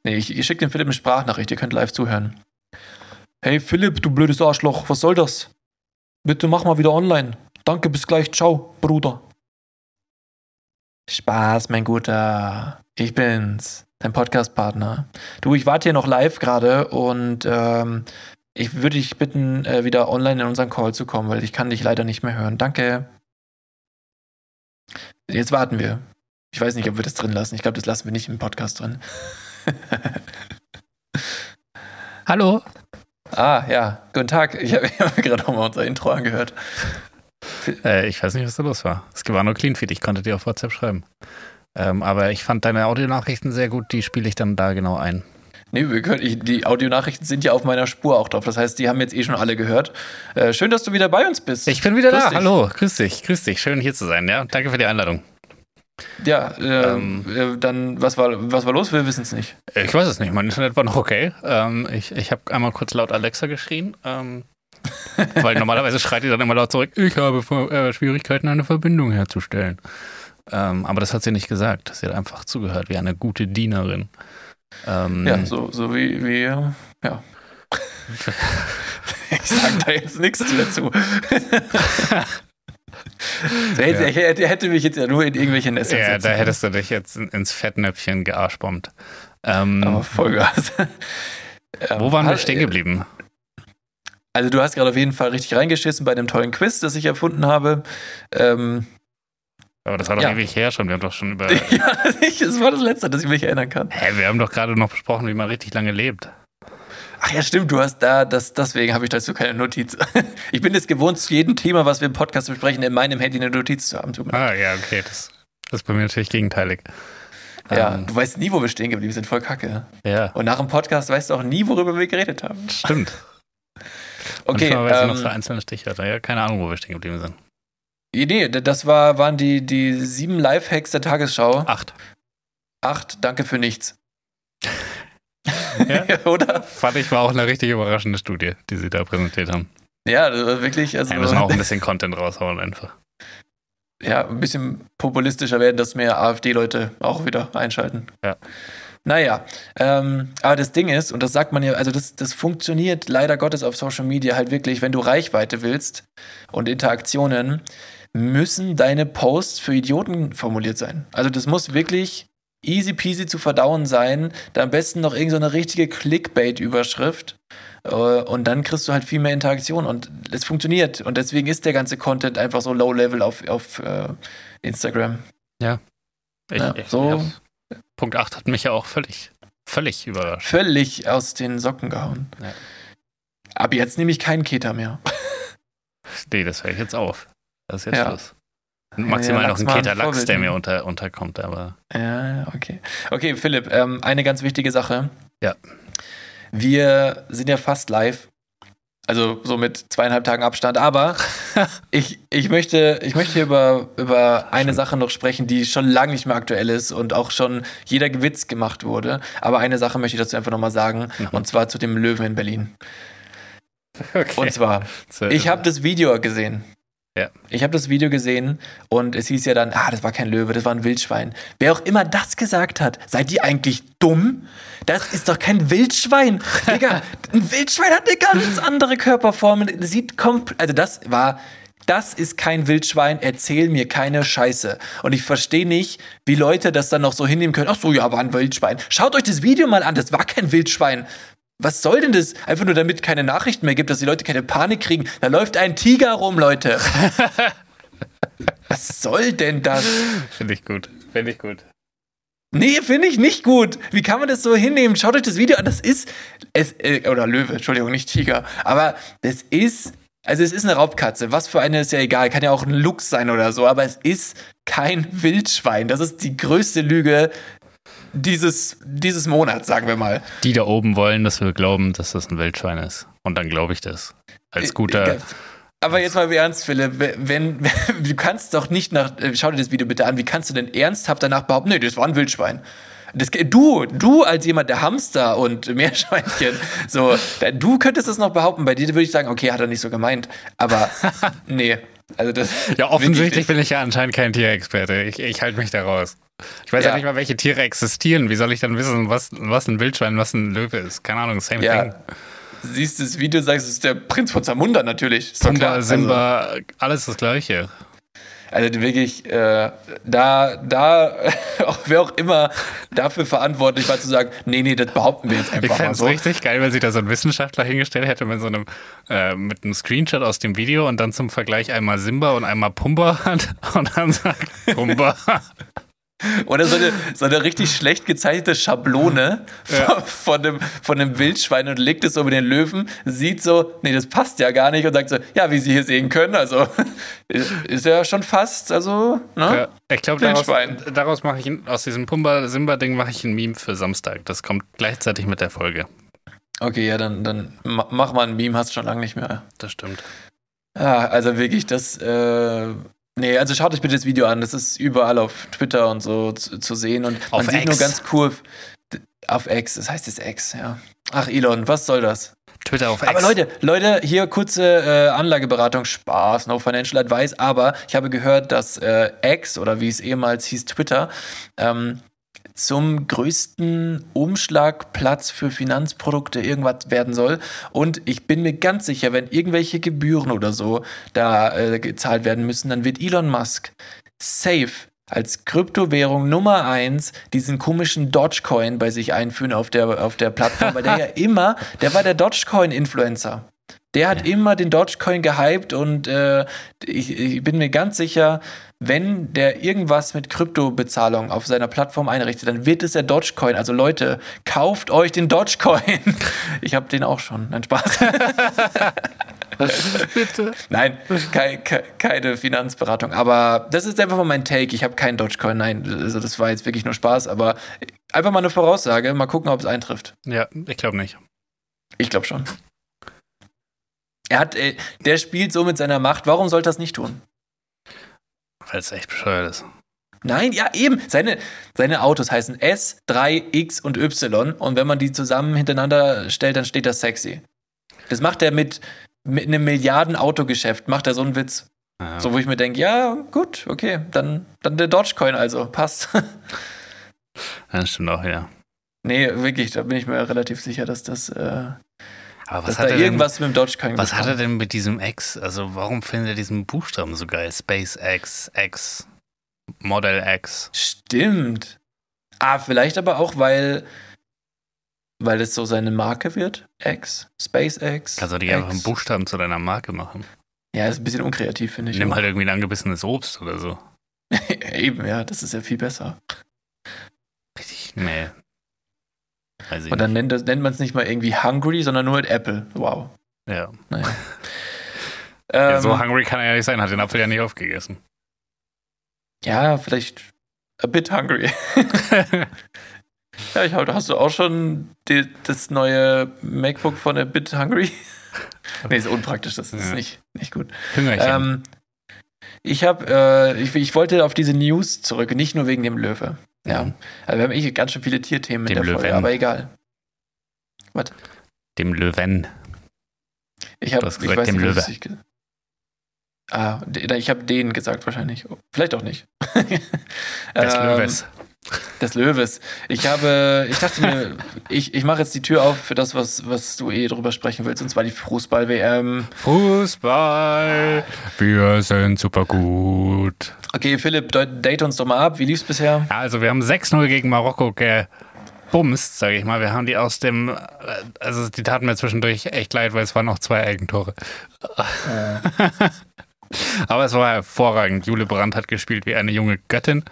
Nee, ich, ich schicke dem Philipp eine Sprachnachricht, ihr könnt live zuhören. Hey Philipp, du blödes Arschloch, was soll das? Bitte mach mal wieder online. Danke, bis gleich. Ciao, Bruder. Spaß, mein Guter. Ich bin's, dein Podcast-Partner. Du, ich warte hier noch live gerade und ähm, ich würde dich bitten, äh, wieder online in unseren Call zu kommen, weil ich kann dich leider nicht mehr hören. Danke. Jetzt warten wir. Ich weiß nicht, ob wir das drin lassen. Ich glaube, das lassen wir nicht im Podcast drin. *laughs* Hallo. Ah, ja. Guten Tag. Ich habe *laughs* hab mir gerade nochmal unser Intro angehört. Äh, ich weiß nicht, was da los war. Es war nur Cleanfeed. Ich konnte dir auf WhatsApp schreiben. Ähm, aber ich fand deine Audionachrichten sehr gut. Die spiele ich dann da genau ein. Nee, wir können, ich, die Audionachrichten sind ja auf meiner Spur auch drauf. Das heißt, die haben jetzt eh schon alle gehört. Äh, schön, dass du wieder bei uns bist. Ich bin wieder Grüß da. dich. Hallo. Grüß dich. Grüß dich. Schön hier zu sein. Ja, danke für die Einladung. Ja, äh, Ähm. äh, dann, was war, was war los? Wir wissen es nicht. Ich weiß es nicht. Mein Internet war noch okay. Ähm, ich ich habe einmal kurz laut Alexa geschrien. Ähm, weil normalerweise schreit die dann immer laut zurück, ich habe äh, Schwierigkeiten, eine Verbindung herzustellen. Ähm, aber das hat sie nicht gesagt. Sie hat einfach zugehört, wie eine gute Dienerin. Ähm, Ja, so, so wie, wie, äh, ja. ich sag da jetzt nichts dazu. So, *laughs* hätte, Ja. hätte, hätte mich jetzt ja nur in irgendwelche Nester Ja, da hättest du dich jetzt in- ins Fettnäpfchen gearschbombt. Ähm, Aber Vollgas. Wo waren wir hat- stehen geblieben? Also du hast gerade auf jeden Fall richtig reingeschissen bei dem tollen Quiz, das ich erfunden habe. Ähm, Aber das war doch Ja. ewig her schon. Wir haben doch schon über. *laughs* ja, das war das Letzte, das ich mich erinnern kann. Hä, wir haben doch gerade noch besprochen, wie man richtig lange lebt. Ach ja, stimmt, du hast da, das, deswegen habe ich dazu keine Notiz. *laughs* Ich bin es gewohnt, zu jedem Thema, was wir im Podcast besprechen, in meinem Handy eine Notiz zu haben. Ah, ja, okay. Das, das ist bei mir natürlich gegenteilig. Ja, Ähm, du weißt nie, wo wir stehen geblieben sind, voll kacke. ja, Und nach dem Podcast weißt du auch nie, worüber wir geredet haben. stimmt. Okay, Manchmal weiß ich noch so ähm, einzelne Stichwörter. Ja, keine Ahnung, wo wir stehen geblieben sind. nee, das war, waren die, die sieben Lifehacks der Tagesschau. Acht. Acht, danke für nichts. Ja? *laughs* Oder? Fand ich war auch eine richtig überraschende Studie, die sie da präsentiert haben. Ja, wirklich, also Wir müssen auch ein bisschen Content raushauen einfach. *laughs* ja, ein bisschen populistischer werden, dass mehr AfD-Leute auch wieder einschalten. Ja. Naja, ähm, aber das Ding ist, und das sagt man ja, also das, das funktioniert leider Gottes auf Social Media halt wirklich, wenn du Reichweite willst und Interaktionen, müssen deine Posts für Idioten formuliert sein. Also das muss wirklich easy peasy zu verdauen sein, da am besten noch irgendeine so eine richtige Clickbait-Überschrift äh, und dann kriegst du halt viel mehr Interaktion und es funktioniert und deswegen ist der ganze Content einfach so low level auf, auf äh, Instagram. Ich, Ja, ich, so. ja. Punkt 8 hat mich ja auch völlig, völlig überrascht. Völlig aus den Socken gehauen. Ja. Ab jetzt nehme ich keinen Keter mehr. *laughs* Nee, das höre ich jetzt auf. Das ist jetzt Ja. Schluss. Maximal Ja, noch ein Keter Lachs, der mir unter, unterkommt, aber Ja, okay. Okay, Philipp, ähm, eine ganz wichtige Sache. Ja. Wir sind ja fast live. Also so mit zweieinhalb Tagen Abstand. Aber *laughs* ich, ich, möchte, ich möchte hier über, über eine Sache noch sprechen, die schon lange nicht mehr aktuell ist und auch schon jeder Witz gemacht wurde. Aber eine Sache möchte ich dazu einfach nochmal sagen. Mhm. Und zwar zu dem Löwen in Berlin. *laughs* okay. Und zwar, ich habe das Video gesehen. Ja. Ich habe das Video gesehen und es hieß ja dann, ah, das war kein Löwe, das war ein Wildschwein. Wer auch immer das gesagt hat, seid ihr eigentlich dumm? Das ist doch kein Wildschwein. *laughs* Digga, ein Wildschwein hat eine ganz andere Körperform. Sieht komplett, also das war, das ist kein Wildschwein, erzähl mir keine Scheiße. Und ich verstehe nicht, wie Leute das dann noch so hinnehmen können. Ach so, ja, war ein Wildschwein. Schaut euch das Video mal an, das war kein Wildschwein. Was soll denn das? Einfach nur damit keine Nachrichten mehr gibt, dass die Leute keine Panik kriegen. Da läuft ein Tiger rum, Leute. *laughs* Was soll denn das? Finde ich gut. Finde ich gut. Nee, finde ich nicht gut. Wie kann man das so hinnehmen? Schaut euch das Video an. Das ist. Es, äh, oder Löwe, Entschuldigung, nicht Tiger. Aber das ist. Also, es ist eine Raubkatze. Was für eine ist ja egal. Kann ja auch ein Luchs sein oder so. Aber es ist kein Wildschwein. Das ist die größte Lüge dieses, dieses Monats, sagen wir mal. Die da oben wollen, dass wir glauben, dass das ein Wildschwein ist. Und dann glaube ich das. Als guter, Äh, Aber jetzt mal im Ernst, Philipp, wenn, *laughs* du kannst doch nicht nach, äh, schau dir das Video bitte an, wie kannst du denn ernsthaft danach behaupten, nee, das war ein Wildschwein. Das, du, du als jemand, der Hamster und *laughs* Meerschweinchen, so, du könntest das noch behaupten. Bei dir würde ich sagen, okay, hat er nicht so gemeint. Aber *laughs* nee, also das. *laughs* Ja, *laughs* offensichtlich bin ich ja anscheinend kein Tierexperte. Ich, ich halte mich da raus. Ich weiß ja. Ja. nicht mal, welche Tiere existieren. Wie soll ich dann wissen, was, was ein Wildschwein, was ein Löwe ist? Keine Ahnung, same Ja. thing. Siehst das Video, sagst, es ist der Prinz von Zamunda natürlich. Ist. Pumba, Simba, alles das Gleiche. Also, wirklich, äh, da, da, *laughs* auch wer auch immer dafür verantwortlich war zu sagen, nee, nee, das behaupten wir jetzt Ich einfach mal fände es so. richtig geil, wenn sich da so ein Wissenschaftler hingestellt hätte mit so einem, äh, mit einem Screenshot aus dem Video und dann zum Vergleich einmal Simba und einmal Pumba *laughs* hat und dann sagt Pumba. Oder so eine, so eine richtig schlecht gezeichnete Schablone Ja. von, von, einem, von einem Wildschwein und legt es über den Löwen, sieht so, nee, das passt ja gar nicht und sagt so, ja, wie Sie hier sehen können, also ist, *laughs* ist ja schon fast, also, ne? Ja, ich glaube, daraus, daraus mache ich, aus diesem Pumba-Simba-Ding mache ich ein Meme für Samstag. Das kommt gleichzeitig mit der Folge. Okay, ja, dann, dann ma- mach mal ein Meme, hast du schon lange nicht mehr. Das stimmt. Ja, also wirklich, das, äh, nee, also schaut euch bitte das Video an, das ist überall auf Twitter und so zu, zu sehen und Auf man sieht X. nur ganz cool, auf X, das heißt jetzt X, ja. Ach, Elon, was soll das? Twitter auf X. Aber Leute, Leute, hier kurze äh, Anlageberatung, Spaß, no financial advice, aber ich habe gehört, dass äh, X oder wie es ehemals hieß, Twitter, ähm, zum größten Umschlagplatz für Finanzprodukte irgendwas werden soll. Und ich bin mir ganz sicher, wenn irgendwelche Gebühren oder so da äh, gezahlt werden müssen, dann wird Elon Musk safe als Kryptowährung Nummer eins diesen komischen Dogecoin bei sich einführen auf der, auf der Plattform, weil der ja *laughs* immer, der war der Dogecoin-Influencer. Der hat immer den Dogecoin gehypt und äh, ich, ich bin mir ganz sicher, wenn der irgendwas mit Kryptobezahlung auf seiner Plattform einrichtet, dann wird es der Dogecoin. Also Leute, kauft euch den Dogecoin. *laughs* Ich habe den auch schon. Nein, Spaß. *laughs* Bitte. Nein, kei, kei, keine Finanzberatung. Aber das ist einfach mal mein Take. Ich habe keinen Dogecoin. Nein, also das war jetzt wirklich nur Spaß. Aber einfach mal eine Voraussage. Mal gucken, ob es eintrifft. Ja, ich glaube nicht. Ich glaube schon. Er hat, äh, der spielt so mit seiner Macht. Warum sollte er das nicht tun? Weil es echt bescheuert ist. Nein, ja, eben. Seine, seine Autos heißen S, 3, X und Y. Und wenn man die zusammen hintereinander stellt, dann steht das sexy. Das macht er mit, mit einem Milliarden-Autogeschäft. Macht er so einen Witz. Ja. So, wo ich mir denke, ja, gut, okay, dann, dann der Dogecoin also, *laughs* passt. Das stimmt auch, ja. nee, wirklich, da bin ich mir relativ sicher, dass das, äh, Aber dass was da hat, er irgendwas mit dem Dogecoin denn, was hat er denn mit diesem X? Also, warum findet er diesen Buchstaben so geil? SpaceX, X, Model X. Stimmt. Ah, vielleicht aber auch, weil, weil es so seine Marke wird. X, SpaceX. Kannst du X. einfach einen Buchstaben zu deiner Marke machen? Ja, ist ein bisschen unkreativ, finde ich. Nimm auch. halt irgendwie ein angebissenes Obst oder so. *laughs* Eben, ja, das ist ja viel besser. Richtig, nee. Weiß ich Und dann nicht. nennt, nennt man es nicht mal irgendwie Hungry, sondern nur mit Apple. Wow. Ja. Naja. *laughs* ja. ähm, So hungry kann er ja nicht sein, hat den Apfel ja nicht aufgegessen. ja, vielleicht a bit hungry. *laughs* ja, ich, hab- hast du auch schon die, das neue MacBook von a bit hungry? *laughs* nee, ist unpraktisch, das ist Ja. nicht, nicht gut. Hüngerchen. Ähm, ich habe, äh, ich, ich wollte auf diese News zurück, nicht nur wegen dem Löwe. Ja, Mhm. also wir haben eh ganz schön viele Tierthemen in Dem der Folge, Löwen. aber egal. Dem Löwen. Ich habe, ich gesagt, weiß dem nicht, was Löwe. ich Ah, ich habe den gesagt wahrscheinlich. Vielleicht auch nicht. *laughs* Des Ähm, Löwes. Des Löwes. Ich habe, ich dachte mir, *laughs* ich, ich mache jetzt die Tür auf für das, was, was du eh drüber sprechen willst, und zwar die Fußball-WM. Fußball. Wir sind super gut. Okay, Philipp, date uns doch mal ab. Wie lief's bisher? Also wir haben 6-0 gegen Marokko gebumst, sage ich mal. Wir haben die aus dem, äh, also die taten mir zwischendurch echt leid, weil es waren noch zwei Eigentore. *laughs* Aber es war hervorragend. Jule Brandt hat gespielt wie eine junge Göttin.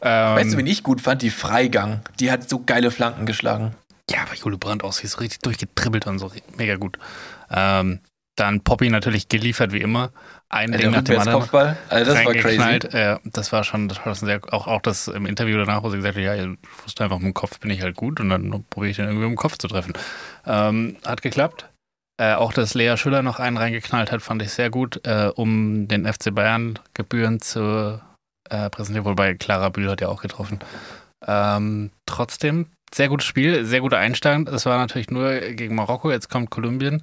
Ähm, Weißt du, wen ich gut fand? Die Freigang. Die hat so geile Flanken geschlagen. Ja, aber Jule Brandt sie ist richtig durchgetribbelt und so, mega gut. Ähm, dann Poppy natürlich geliefert wie immer. Ein Ding nach dem anderen. Rückwärtskopfball. Also das war crazy. Äh, das war schon, das war schon sehr, auch, auch das im Interview danach, wo sie gesagt hat, ja, ich wusste einfach, mit dem Kopf bin ich halt gut und dann probiere ich den irgendwie im Kopf zu treffen. Ähm, hat geklappt. Äh, auch, dass Lea Schüller noch einen reingeknallt hat, fand ich sehr gut, äh, um den FC Bayern Gebühren zu äh, präsentieren. Wobei Clara Bühl hat ja auch getroffen. Ähm, trotzdem, sehr gutes Spiel, sehr guter Einstand. Es war natürlich nur gegen Marokko, jetzt kommt Kolumbien.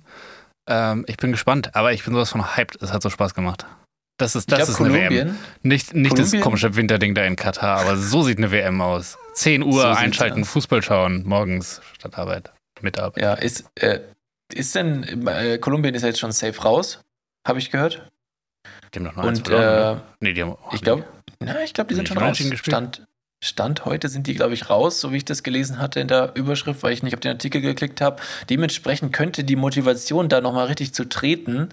Ähm, ich bin gespannt, aber ich bin sowas von hyped. Es hat so Spaß gemacht. Das ist, das ich ist glaub, eine WM. Nicht, nicht das Kolumbien- komische Winterding da in Katar, aber so sieht eine WM aus. 10 Uhr So einschalten, aus. Fußball schauen, morgens statt Arbeit, mit Arbeit. ja, ist, äh, ist denn, äh, Kolumbien ist ja jetzt schon safe raus, habe ich gehört. Die haben noch Und äh, oder? nee, die haben, ich glaube, na, ich glaube, die sind schon raus. Stand, Stand heute sind die, glaube ich, raus, so wie ich das gelesen hatte in der Überschrift, weil ich nicht auf den Artikel geklickt habe. Dementsprechend könnte die Motivation, da nochmal richtig zu treten,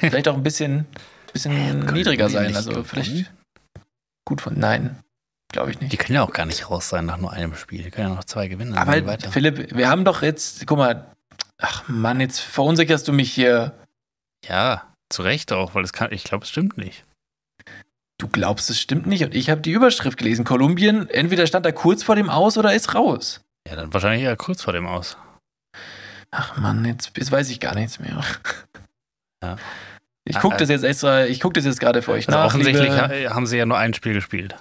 vielleicht auch ein bisschen, bisschen niedriger sein. Also gewonnen? vielleicht gut von. Nein, glaube ich nicht. Die können ja auch gar nicht raus sein nach nur einem Spiel. Die können ja noch zwei gewinnen. Aber weiter. Philipp, wir haben doch jetzt, guck mal, ach Mann, jetzt verunsicherst du mich hier. Ja, zu Recht auch, weil es kann, ich glaube, es stimmt nicht. Du glaubst, es stimmt nicht und ich habe die Überschrift gelesen. Kolumbien, entweder stand da kurz vor dem Aus oder ist raus. Ja, dann wahrscheinlich eher kurz vor dem Aus. Ach Mann, jetzt, jetzt weiß ich gar nichts mehr. *laughs* Ja. Ich Ah, gucke äh. das jetzt extra, ich gucke das jetzt gerade für euch Also nach. offensichtlich liebe- ha- haben sie ja nur ein Spiel gespielt.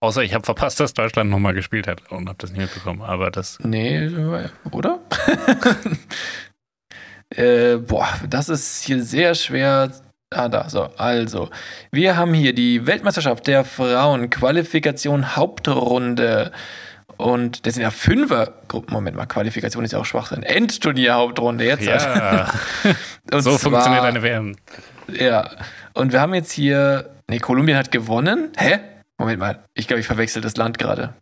Außer ich habe verpasst, dass Deutschland nochmal gespielt hat und habe das nicht mitbekommen. Aber das, Nee, oder? *laughs* *laughs* äh, boah, das ist hier sehr schwer. Ah, da, so. Also, wir haben hier die Weltmeisterschaft der Frauen, Qualifikation Hauptrunde. Und das sind ja Fünfergruppen. Moment mal, Qualifikation ist ja auch Schwachsinn. Endturnier Hauptrunde jetzt. ja, *laughs* Und so zwar- funktioniert eine WM. Ja. Und wir haben jetzt hier. Nee, Kolumbien hat gewonnen. Hä? Moment mal. Ich glaube, ich verwechsel das Land gerade.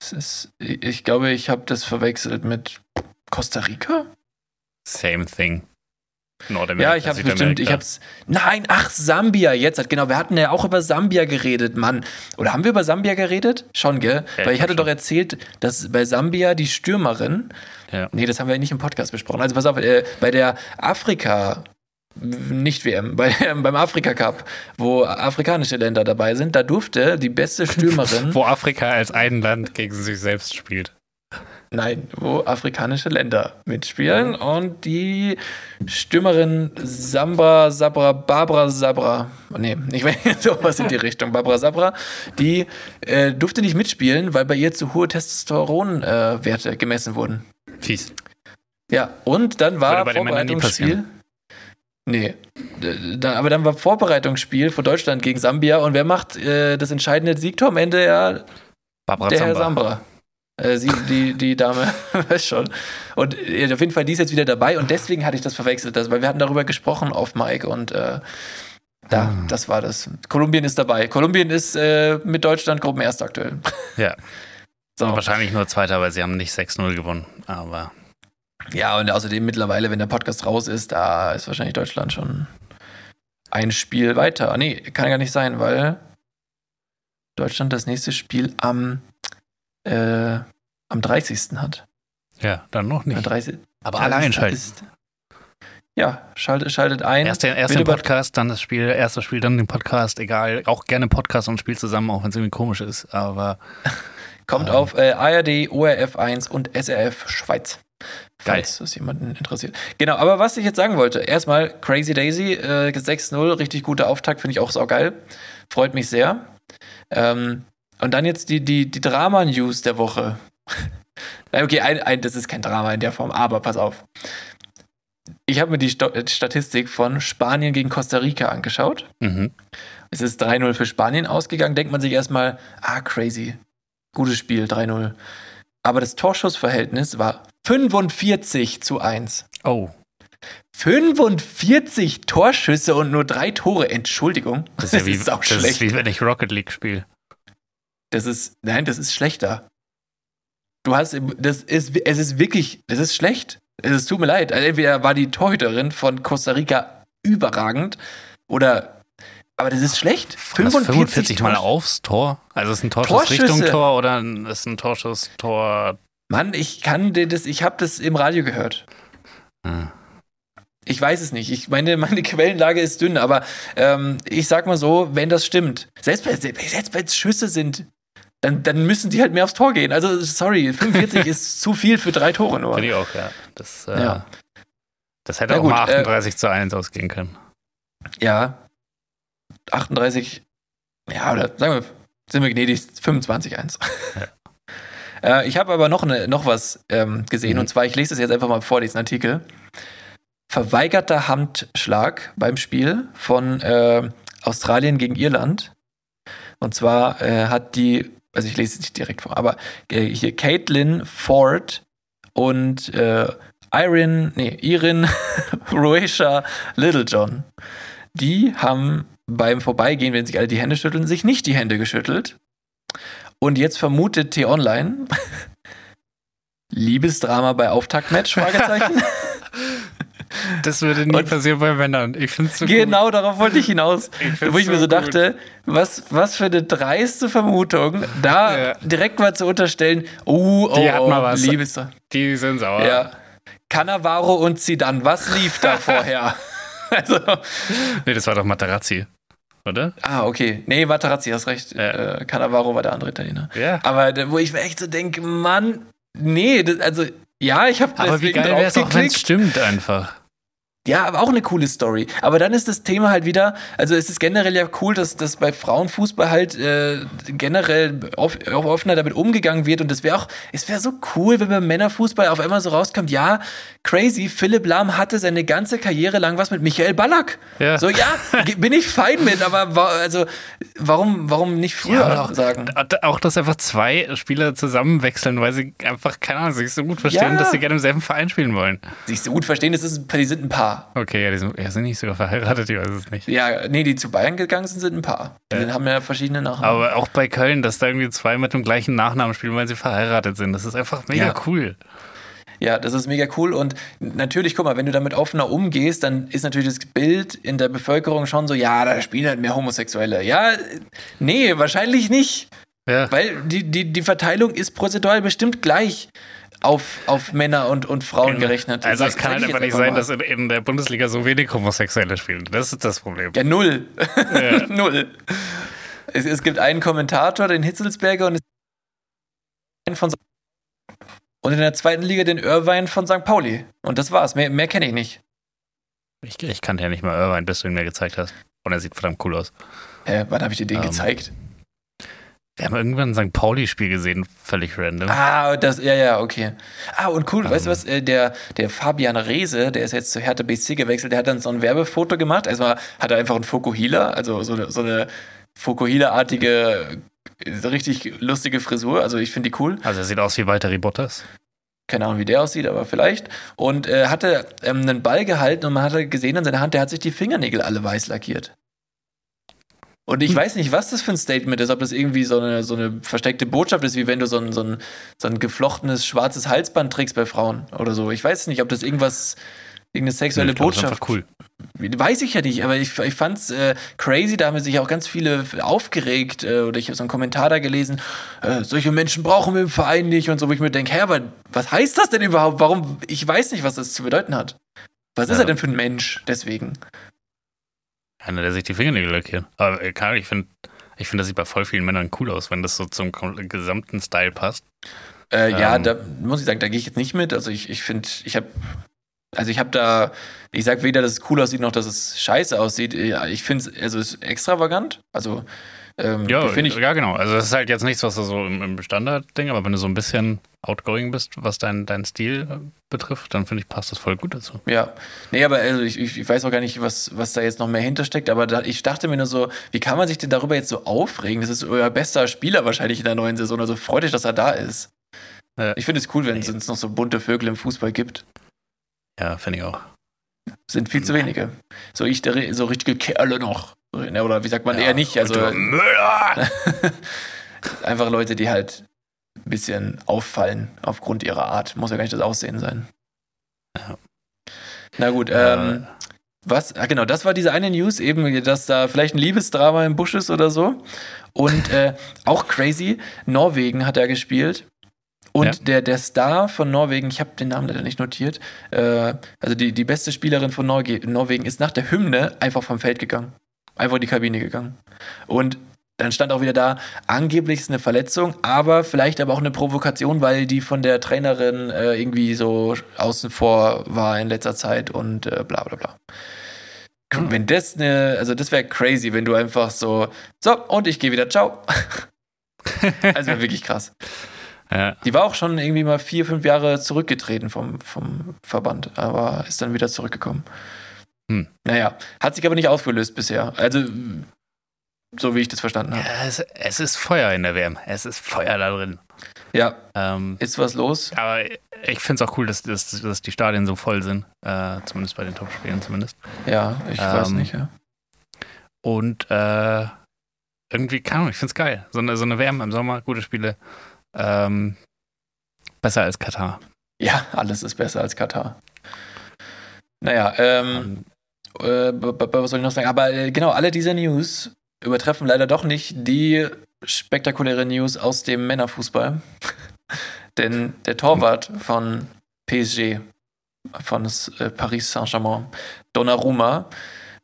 Ist. Ich glaube, ich habe das verwechselt mit Costa Rica? Same thing. Nordamerika, Ja, ich habe es bestimmt. Ich hab's. Nein, ach, Sambia. Jetzt hat genau. Wir hatten ja auch über Sambia geredet, Mann. Oder haben wir über Sambia geredet? Schon, gell? Ja, Weil ich hatte glaub doch erzählt, dass bei Sambia die Stürmerin. Ja. Nee, das haben wir nicht im Podcast besprochen. Also pass auf, äh, bei der Afrika. Nicht WM, *laughs* bei, beim Afrika Cup, wo afrikanische Länder dabei sind, da durfte die beste *laughs* Stürmerin, Wo Afrika als ein Land gegen sich selbst spielt. Nein, wo afrikanische Länder mitspielen und die Stürmerin Sambra Sabra, Barbara Sabra, nee, nicht mehr *laughs* sowas in die Richtung, Barbara Sabra, die äh, durfte nicht mitspielen, weil bei ihr zu hohe Testosteronwerte äh, gemessen wurden. Fies. Ja, und dann war Vorbereitungsspiel. Nee, da, aber dann war Vorbereitungsspiel für Deutschland gegen Sambia und wer macht äh, das entscheidende Siegtor am Ende? Ja, Barbara der Herr Zamba. Sambra. Äh, sie, die, die Dame, *laughs* weiß schon. Und äh, auf jeden Fall, die ist jetzt wieder dabei und deswegen hatte ich das verwechselt, das, weil wir hatten darüber gesprochen auf Mike und äh, da, Ah. das war das. Kolumbien ist dabei. Kolumbien ist äh, mit Deutschland Gruppenerst aktuell. *laughs* Ja, So. wahrscheinlich nur Zweiter, weil sie haben nicht 6-0 gewonnen. Aber Ja, und außerdem mittlerweile, wenn der Podcast raus ist, da ist wahrscheinlich Deutschland schon ein Spiel weiter. Nee, kann gar nicht sein, weil Deutschland das nächste Spiel am, äh, am 30. hat. ja, dann noch nicht. 30. Aber alle 30. einschalten. Ist, ja, schaltet, schaltet ein. Erst den, erst den Podcast, dann das Spiel, erst das Spiel, dann den Podcast. Egal, auch gerne Podcast und Spiel zusammen, auch wenn es irgendwie komisch ist. Aber *laughs* Kommt ähm, auf äh, ARD, ORF1 und SRF Schweiz. Geil. Falls das jemanden interessiert. Genau, aber was ich jetzt sagen wollte, erstmal Crazy Daisy, äh, 6-0, richtig guter Auftakt, finde ich auch saugeil. Freut mich sehr. Ähm, und dann jetzt die, die, die Drama-News der Woche. *laughs* Okay, ein, ein, das ist kein Drama in der Form, aber pass auf. Ich habe mir die Sto Statistik von Spanien gegen Costa Rica angeschaut. mhm. Es ist 3-0 für Spanien ausgegangen. Denkt man sich erstmal, ah, crazy. Gutes Spiel, 3-0. Aber das Torschussverhältnis war 45 zu 1. oh, 45 Torschüsse und nur drei Tore. Entschuldigung. das ist ja *laughs* wie, auch das ist schlecht. wie wenn ich Rocket League spiele. Das ist, nein, das ist schlechter. Du hast, das ist, es ist wirklich, das ist schlecht. Es ist, tut mir leid. Also entweder war die Torhüterin von Costa Rica überragend oder, aber das ist schlecht. War das 45, 45 Mal aufs Tor? Also ist es ein Torschuss. Richtung Tor oder ist es ein Torschuss Tor? Mann, ich kann dir das, ich habe das im Radio gehört. Hm. Ich weiß es nicht. Ich meine, meine Quellenlage ist dünn, aber ähm, ich sag mal so, wenn das stimmt, selbst wenn selbst wenn es Schüsse sind, dann, dann müssen die halt mehr aufs Tor gehen. Also sorry, 45 *laughs* ist zu viel für drei Tore nur. Finde ich auch, ja. Das, äh, Ja. Das hätte Na auch gut, mal äh, 38 zu 1 ausgehen können. Ja. 38, ja, oder sagen wir, sind wir gnädig, 25-1. *laughs* Äh, ich habe aber noch, eine, noch was ähm, gesehen, Mhm. und zwar, ich lese es jetzt einfach mal vor, diesen Artikel. Verweigerter Handschlag beim Spiel von äh, Australien gegen Irland. Und zwar äh, hat die, also ich lese es nicht direkt vor, aber äh, hier Caitlin Ford und äh, Irin, nee, Irin *laughs* Roesha Littlejohn, die haben beim Vorbeigehen, wenn sich alle die Hände schütteln, sich nicht die Hände geschüttelt. Und jetzt vermutet T-Online *laughs* Liebesdrama bei Auftaktmatch? *laughs* Fragezeichen. Das würde nie Und- passieren bei Männern. Ich finde es so genau, darauf wollte ich hinaus. Ich find's Wo ich mir so so gut. dachte, was, was für eine dreiste Vermutung, da Ja. direkt mal zu unterstellen, oh, oh, Die hat mal was. Gut. Die sind sauer. Ja. Cannavaro und Zidane, was lief da *laughs* vorher? also, Nee, das war doch Materazzi, oder? ah, okay. Nee, Materazzi, hast recht. Ja. Äh, Cannavaro war der andere Italiener. Ja. Aber wo ich mir echt so denke, Mann, nee, das, also ja, ich habe Aber wie geil wäre es auch, wenn es stimmt einfach. Ja, aber auch eine coole Story. Aber dann ist das Thema halt wieder, also es ist generell ja cool, dass, dass bei Frauenfußball halt äh, generell off, auch offener damit umgegangen wird. Und das wäre auch, es wäre so cool, wenn beim Männerfußball auf einmal so rauskommt, ja, crazy, Philipp Lahm hatte seine ganze Karriere lang was mit Michael Ballack. Ja. So, ja, bin ich fein mit, aber wa also warum, warum nicht früher Ja, auch, sagen? auch, dass einfach zwei Spieler zusammenwechseln, weil sie einfach, keine Ahnung, sich so gut verstehen, Ja. dass sie gerne im selben Verein spielen wollen. Sich so gut verstehen, das ist, die sind ein Paar. Okay, ja, die sind, ja, sind nicht sogar verheiratet, ich weiß es nicht. Ja, nee, die zu Bayern gegangen sind, sind ein Paar. Die Ja. haben ja verschiedene Nachnamen. Aber auch bei Köln, dass da irgendwie zwei mit dem gleichen Nachnamen spielen, weil sie verheiratet sind. Das ist einfach mega Ja. cool. Ja, das ist mega cool. Und natürlich, guck mal, wenn du damit offener umgehst, dann ist natürlich das Bild in der Bevölkerung schon so, ja, da spielen halt mehr Homosexuelle. Ja, nee, wahrscheinlich nicht. Ja. Weil die, die, die Verteilung ist prozentual bestimmt gleich auf, auf Männer und, und Frauen gerechnet. Also es kann halt einfach nicht sein, mal. dass in, in der Bundesliga so wenig Homosexuelle spielen. Das ist das Problem. Ja, null. Ja. *laughs* null. Es, es gibt einen Kommentator, den Hitzelsberger, und, es von und in der zweiten Liga den Irvine von St. Pauli. Und das war's. Mehr, mehr kenne ich nicht. Ich, ich kannte ja nicht mal Irvine, bis du ihn mir gezeigt hast. Und er sieht verdammt cool aus. Hä, wann habe ich dir den Ähm, gezeigt? Wir haben irgendwann ein St. Pauli-Spiel gesehen, völlig random. Ah, das, ja, ja, okay. Ah, und cool, weißt du Ähm. was, äh, der, der Fabian Reese, der ist jetzt zu Hertha BC gewechselt, der hat dann so ein Werbefoto gemacht. Erstmal hat er einfach einen Fokuhila, also so eine, so eine Fokuhila-artige, äh, richtig lustige Frisur. Also ich finde die cool. Also er sieht aus wie Walter Bottas. Keine Ahnung, wie der aussieht, aber vielleicht. Und äh, hatte ähm, einen Ball gehalten und man hatte gesehen an seiner Hand, der hat sich die Fingernägel alle weiß lackiert. Und ich *laughs* weiß nicht, was das für ein Statement ist, ob das irgendwie so eine, so eine versteckte Botschaft ist, wie wenn du so ein, so, ein, so ein geflochtenes schwarzes Halsband trägst bei Frauen oder so. Ich weiß nicht, ob das irgendwas, irgendeine sexuelle Ich glaub, das ist Botschaft cool. Weiß ich ja nicht, aber ich, ich fand's äh, crazy, da haben sich auch ganz viele aufgeregt äh, oder ich habe so einen Kommentar da gelesen, äh, solche Menschen brauchen wir im Verein nicht und so, wo ich mir denke, hä, aber was heißt das denn überhaupt? Warum? Ich weiß nicht, was das zu bedeuten hat. Was ist Ja. er denn für ein Mensch deswegen? Einer, der sich die Fingernägel lackiert. Aber äh, Ahnung, ich finde, ich find, das sieht bei voll vielen Männern cool aus, wenn das so zum gesamten Style passt. Äh, ja, Ähm. da muss ich sagen, da gehe ich jetzt nicht mit. Also ich, ich finde, ich habe also ich habe da, ich sag weder, dass es cool aussieht, noch dass es scheiße aussieht. Ich finde es, also es ist extravagant. Also ähm, Ja, finde ich, ja, genau. Also das ist halt jetzt nichts, was du so im, im Standard-Ding, aber wenn du so ein bisschen outgoing bist, was dein, dein Stil äh, betrifft, dann finde ich, passt das voll gut dazu. Ja, nee, aber also ich, ich weiß auch gar nicht, was, was da jetzt noch mehr hintersteckt, aber da, ich dachte mir nur so, wie kann man sich denn darüber jetzt so aufregen? Das ist euer bester Spieler wahrscheinlich in der neuen Saison, also freut euch, dass er da ist. Ja. Ich finde es cool, wenn es Nee. noch so bunte Vögel im Fußball gibt. Ja, finde ich auch. Sind viel zu wenige. So ich, der, so richtige Kerle noch. Ne, Oder wie sagt man eher nicht, also Müller! *laughs* einfach Leute, die halt ein bisschen auffallen aufgrund ihrer Art. Muss ja gar nicht das Aussehen sein. Ja. Na gut, ähm, Was? Ah, genau, das war diese eine News, eben, dass da vielleicht ein Liebesdrama im Busch ist oder so. Und äh, auch crazy, Norwegen hat er gespielt. Und Ja. der, der Star von Norwegen, ich habe den Namen leider nicht notiert, äh, also die, die beste Spielerin von Norge Norwegen ist nach der Hymne einfach vom Feld gegangen. Einfach in die Kabine gegangen. Und dann stand auch wieder da, angeblich ist eine Verletzung, aber vielleicht aber auch eine Provokation, weil die von der Trainerin äh, irgendwie so außen vor war in letzter Zeit und äh, bla bla bla. Hm. Wenn das eine, also das wäre crazy, wenn du einfach so, so, und ich gehe wieder, ciao. *laughs* also wirklich krass. Ja. Die war auch schon irgendwie mal vier, fünf Jahre zurückgetreten vom, vom Verband, aber ist dann wieder zurückgekommen. Hm. Naja, hat sich aber nicht aufgelöst bisher. Also, so wie ich das verstanden habe. Ja, es, es ist Feuer in der WM. Es ist Feuer da drin. Ja, Ähm, ist was los? aber ich finde es auch cool, dass, dass, dass die Stadien so voll sind. Äh, zumindest bei den Top-Spielen zumindest. Ja, ich weiß Ähm, nicht, ja. Und äh, irgendwie, keine Ahnung, ich finde es geil. So eine, so eine WM im Sommer, gute Spiele. Ähm, besser als Katar. Ja, alles ist besser als Katar. Naja, ähm, äh, b- b- was soll ich noch sagen? Aber äh, genau, alle diese News übertreffen leider doch nicht die spektakuläre News aus dem Männerfußball. *laughs* Denn der Torwart von PSG, von äh, Paris Saint-Germain, Donnarumma,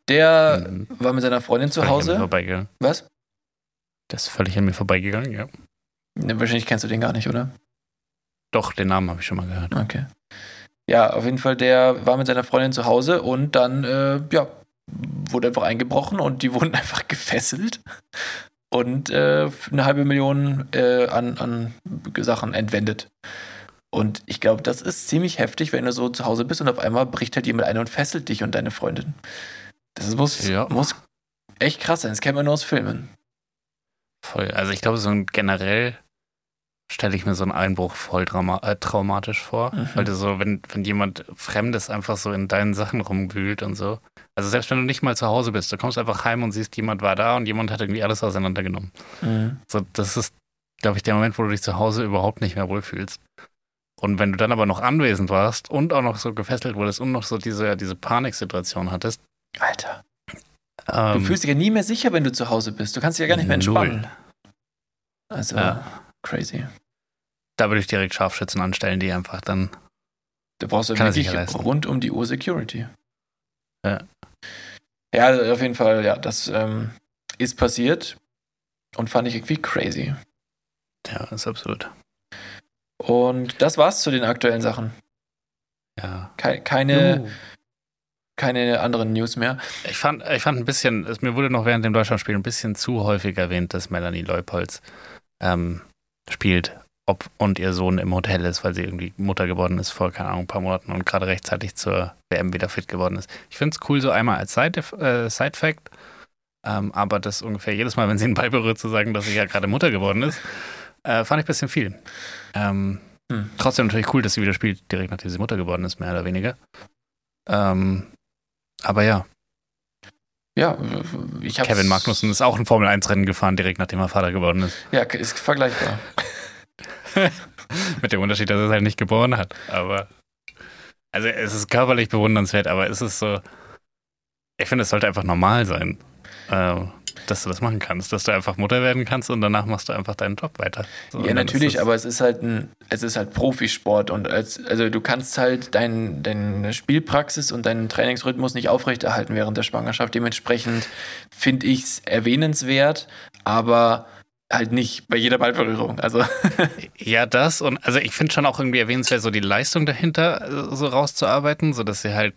der Mhm. war mit seiner Freundin zu Hause. Was? Das ist völlig an mir vorbeigegangen, ja. Ne, wahrscheinlich kennst du den gar nicht, oder? Doch, den Namen habe ich schon mal gehört. Okay. Ja, auf jeden Fall, der war mit seiner Freundin zu Hause und dann, äh, ja, wurde einfach eingebrochen und die *laughs* wurden einfach gefesselt und äh, eine halbe Million äh, an, an Sachen entwendet. Und ich glaube, das ist ziemlich heftig, wenn du so zu Hause bist und auf einmal bricht halt jemand ein und fesselt dich und deine Freundin. Das muss, Ja. muss echt krass sein. Das kennt man nur aus Filmen. Voll. Also ich glaube, so ein generell stelle ich mir so einen Einbruch voll äh, traumatisch vor. Mhm. Weil du so, wenn, wenn jemand Fremdes einfach so in deinen Sachen rumwühlt und so. Also selbst wenn du nicht mal zu Hause bist, du kommst einfach heim und siehst, jemand war da und jemand hat irgendwie alles auseinandergenommen. Mhm. So, das ist, glaube ich, der Moment, wo du dich zu Hause überhaupt nicht mehr wohlfühlst. Und wenn du dann aber noch anwesend warst und auch noch so gefesselt wurdest und noch so diese, diese Paniksituation hattest, Alter. Du ähm, fühlst dich ja nie mehr sicher, wenn du zu Hause bist. Du kannst dich ja gar nicht mehr entspannen. Null. Also, Ja. Crazy. da würde ich direkt Scharfschützen anstellen, die einfach dann Du brauchst ja Kann sich wirklich rund um die Uhr Security. Ja. Ja, also auf jeden Fall, ja, das ähm, ist passiert und fand ich irgendwie crazy. Ja, ist absurd. Und das war's zu den aktuellen Sachen. Ja. Kei- keine, Uh. keine anderen News mehr. Ich fand, ich fand ein bisschen, es, mir wurde noch während dem Deutschlandspiel ein bisschen zu häufig erwähnt, dass Melanie Leupolz ähm, spielt ob und ihr Sohn im Hotel ist, weil sie irgendwie Mutter geworden ist vor, keine Ahnung, ein paar Monaten und gerade rechtzeitig zur WM wieder fit geworden ist. Ich finde es cool, so einmal als Side- äh, Side-Fact, ähm, aber das ungefähr jedes Mal, *laughs* wenn sie einen Ball berührt, zu sagen, dass sie ja gerade Mutter geworden ist, äh, fand ich ein bisschen viel. Ähm, Hm. Trotzdem natürlich cool, dass sie wieder spielt, direkt nachdem sie Mutter geworden ist, mehr oder weniger. Ähm, aber ja, Ja, ich habe Kevin Magnussen ist auch ein Formel-1-Rennen gefahren, direkt nachdem er Vater geworden ist. Ja, ist vergleichbar. *laughs* Mit dem Unterschied, dass er es halt nicht geboren hat. Aber. Also, es ist körperlich bewundernswert, aber es ist so. Ich finde, es sollte einfach normal sein, äh, dass du das machen kannst. Dass du einfach Mutter werden kannst und danach machst du einfach deinen Job weiter. So, Ja, natürlich, aber es ist halt ein, es ist halt Profisport und als, also du kannst halt dein, deine Spielpraxis und deinen Trainingsrhythmus nicht aufrechterhalten während der Schwangerschaft. Dementsprechend finde ich es erwähnenswert, aber halt nicht bei jeder Ballberührung. Also *laughs* Ja, das und also ich finde schon auch irgendwie erwähnenswert, so die Leistung dahinter äh, so rauszuarbeiten, sodass sie halt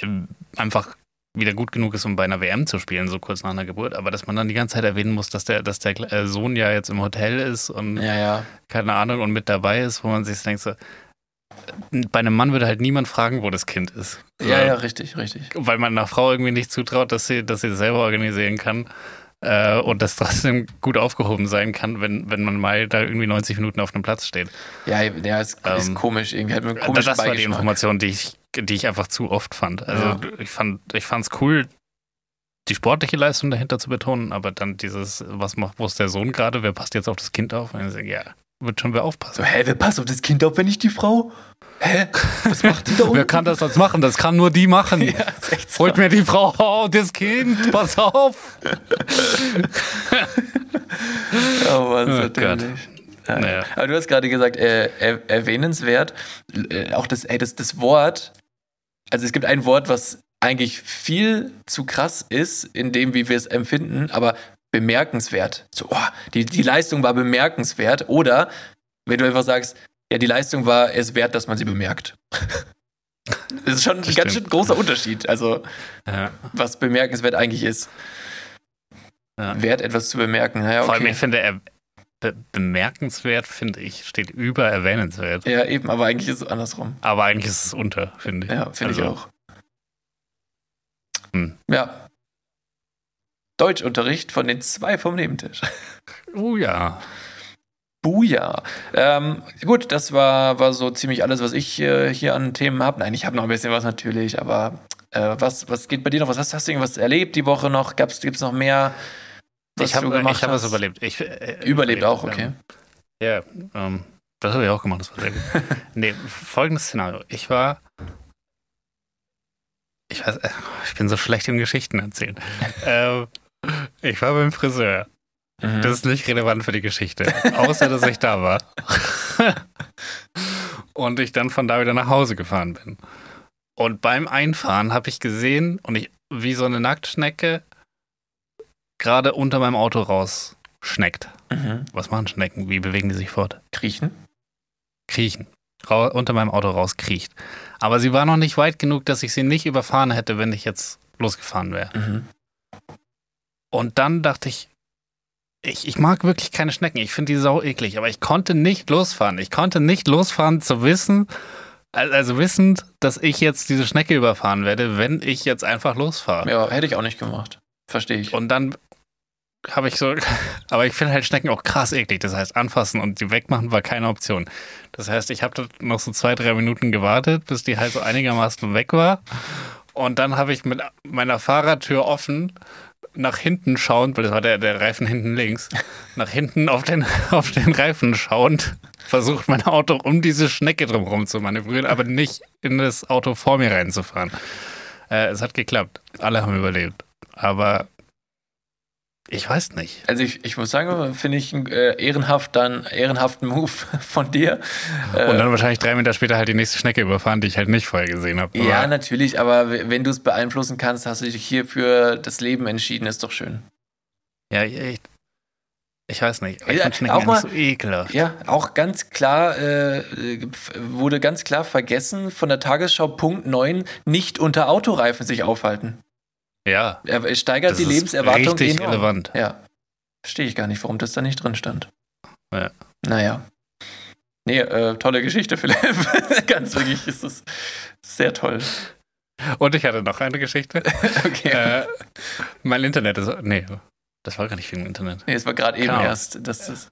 ähm, einfach wieder gut genug ist, um bei einer WM zu spielen, so kurz nach einer Geburt, aber dass man dann die ganze Zeit erwähnen muss, dass der, dass der äh, Sohn ja jetzt im Hotel ist und ja, ja. keine Ahnung und mit dabei ist, wo man sich denkt so, äh, bei einem Mann würde halt niemand fragen, wo das Kind ist. So, Ja, ja, richtig, richtig. Weil man einer Frau irgendwie nicht zutraut, dass sie, dass sie das selber organisieren kann. Äh, und das trotzdem gut aufgehoben sein kann, wenn, wenn man mal da irgendwie 90 Minuten auf einem Platz steht. Ja, ja, es ist Ähm, komisch. Irgendwie hat man Das, komischen das war die. Information, die ich, die ich einfach zu oft fand. Also Ja. ich fand ich fand's cool, die sportliche Leistung dahinter zu betonen, aber dann dieses, was macht, wo ist der Sohn gerade, wer passt jetzt auf das Kind auf? Und ich ja, wird schon wer So, aufpassen. hä, wer passt auf das Kind auf, wenn nicht die Frau? Hä? Was macht die da *laughs* unten? Wer kann das sonst machen? Das kann nur die machen. *laughs* Ja, so. Holt mir die Frau oh, das Kind, pass auf. *laughs* Oh Mann, so Oh Gott. dämlich. Ja. Naja. Aber du hast gerade gesagt, äh, er, erwähnenswert, äh, auch das, ey, das, das Wort, also es gibt ein Wort, was eigentlich viel zu krass ist, in dem, wie wir es empfinden, aber bemerkenswert. So, oh, die, die Leistung war bemerkenswert. Oder wenn du einfach sagst, ja, die Leistung war es wert, dass man sie bemerkt. *laughs* das ist schon ein ganz schön großer Unterschied. Also, Ja. was bemerkenswert eigentlich ist. Ja. Wert, etwas zu bemerken. Naja, Vor allem, okay. ich finde, er, be bemerkenswert, finde ich, steht über erwähnenswert. Ja, eben, aber eigentlich ist es andersrum. Aber eigentlich ist es unter, finde ich. Ja, finde ich Also, auch. Hm. Ja. Deutschunterricht von den zwei vom Nebentisch. Oh ja. Buja. Ähm, gut, das war, war so ziemlich alles, was ich äh, hier an Themen habe. Nein, ich habe noch ein bisschen was natürlich, aber äh, was, was geht bei dir noch? Was hast, hast du irgendwas erlebt die Woche noch? Gibt es noch mehr? Was ich habe du gemacht ich hab was hast? überlebt. Ich, äh, Überlebt auch, okay. Ähm, ja, ähm, das habe ich auch gemacht, das war sehr gut. *laughs* nee, folgendes Szenario. Ich war. Ich weiß, äh, ich bin so schlecht im Geschichten erzählen. *laughs* ähm, ich war beim Friseur. Mhm. Das ist nicht relevant für die Geschichte. Außer, dass ich da war. *laughs* und ich dann von da wieder nach Hause gefahren bin. Und beim Einfahren habe ich gesehen und ich, wie so eine Nacktschnecke gerade unter meinem Auto rausschneckt. Mhm. Was machen Schnecken? Wie bewegen die sich fort? Kriechen? Kriechen. Ra unter meinem Auto rauskriecht. Aber sie war noch nicht weit genug, dass ich sie nicht überfahren hätte, wenn ich jetzt losgefahren wäre. Mhm. Und dann dachte ich, ich, ich mag wirklich keine Schnecken. Ich finde die sau eklig. Aber ich konnte nicht losfahren. Ich konnte nicht losfahren zu wissen, al- also wissend, dass ich jetzt diese Schnecke überfahren werde, wenn ich jetzt einfach losfahre. Ja, hätte ich auch nicht gemacht. Verstehe ich. Und dann habe ich so, *laughs* aber ich finde halt Schnecken auch krass eklig. Das heißt, anfassen und die wegmachen war keine Option. Das heißt, ich habe noch so zwei, drei Minuten gewartet, bis die halt so einigermaßen weg war. Und dann habe ich mit meiner Fahrradtür offen nach hinten schauend, weil das war der, der Reifen hinten links, nach hinten auf den, *laughs* auf den Reifen schauend, versucht mein Auto um diese Schnecke drumherum zu manövrieren, aber nicht in das Auto vor mir reinzufahren. Äh, es hat geklappt. Alle haben überlebt. Aber ich weiß nicht. Also ich, ich muss sagen, finde ich einen äh, ehrenhaft, dann ehrenhaften Move *laughs* von dir. Äh, Und dann wahrscheinlich drei Meter später halt die nächste Schnecke überfahren, die ich halt nicht vorher gesehen habe. ja, natürlich, aber wenn du es beeinflussen kannst, hast du dich hier für das Leben entschieden, ist doch schön. ja, ich, ich weiß nicht. Ich Ja, finde Schnecken auch mal- so ekelhaft. Ja, auch ganz klar, äh, wurde ganz klar vergessen von der Tagesschau Punkt 9, nicht unter Autoreifen sich aufhalten. Ja, Er steigert das die ist Lebenserwartung richtig enorm. relevant. Ja. Verstehe ich gar nicht, warum das da nicht drin stand. Ja. Naja. Nee, äh, tolle Geschichte, *laughs* Philipp. Ganz wirklich ist es sehr toll. Und ich hatte noch eine Geschichte. *laughs* Okay. äh, mein Internet ist. Nee, das war gar nicht viel im Internet. nee, es war gerade eben Genau. erst. Das ist,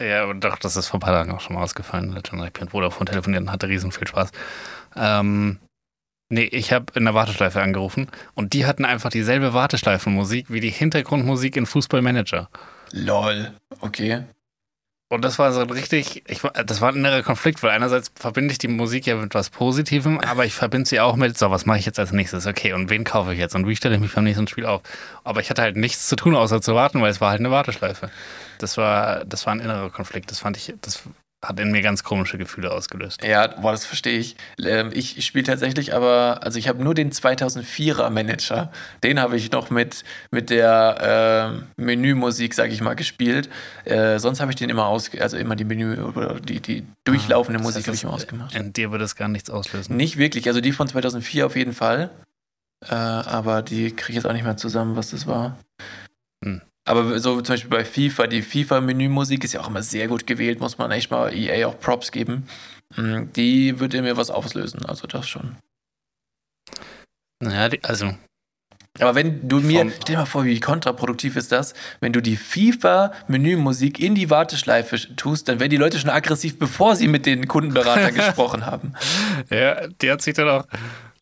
Ja, und doch, das ist vor ein paar Tagen auch schon mal ausgefallen. Hat schon mit Vodafone telefoniert und hatte riesen viel Spaß. Ähm, nee, ich habe in der Warteschleife angerufen und die hatten einfach dieselbe Warteschleifenmusik wie die Hintergrundmusik in Fußballmanager. lol. Okay. Und das war so ein richtig, ich, war- das war ein innerer Konflikt, weil einerseits verbinde ich die Musik ja mit was Positivem, aber ich verbinde sie auch mit, so, was mache ich jetzt als nächstes? Okay, und wen kaufe ich jetzt? Und wie stelle ich mich beim nächsten Spiel auf? Aber ich hatte halt nichts zu tun, außer zu warten, weil es war halt eine Warteschleife. Das war, das war ein innerer Konflikt. Das fand ich, das hat in mir ganz komische Gefühle ausgelöst. Ja, boah, das verstehe ich. Ähm, ich ich spiele tatsächlich aber, also ich habe nur den 2004er Manager. Den habe ich noch mit, mit der äh, Menümusik, sage ich mal, gespielt. Äh, sonst habe ich den immer aus, also immer die Menü oder die, die durchlaufende Das Musik habe ich immer das- ausgemacht. In dir würde es gar nichts auslösen. Nicht wirklich, also die von 2004 auf jeden Fall. Äh, aber die kriege ich jetzt auch nicht mehr zusammen, was das war. Hm. Aber so zum Beispiel bei FIFA, die FIFA-Menümusik ist ja auch immer sehr gut gewählt, muss man echt mal EA auch Props geben. Hm, Die würde mir was auslösen, also das schon. Naja, also, Aber wenn du mir, stell dir mal vor, wie kontraproduktiv ist das, wenn du die FIFA-Menümusik in die Warteschleife tust, dann werden die Leute schon aggressiv, bevor sie mit den Kundenberatern *laughs* gesprochen haben. ja, die hat sich dann auch,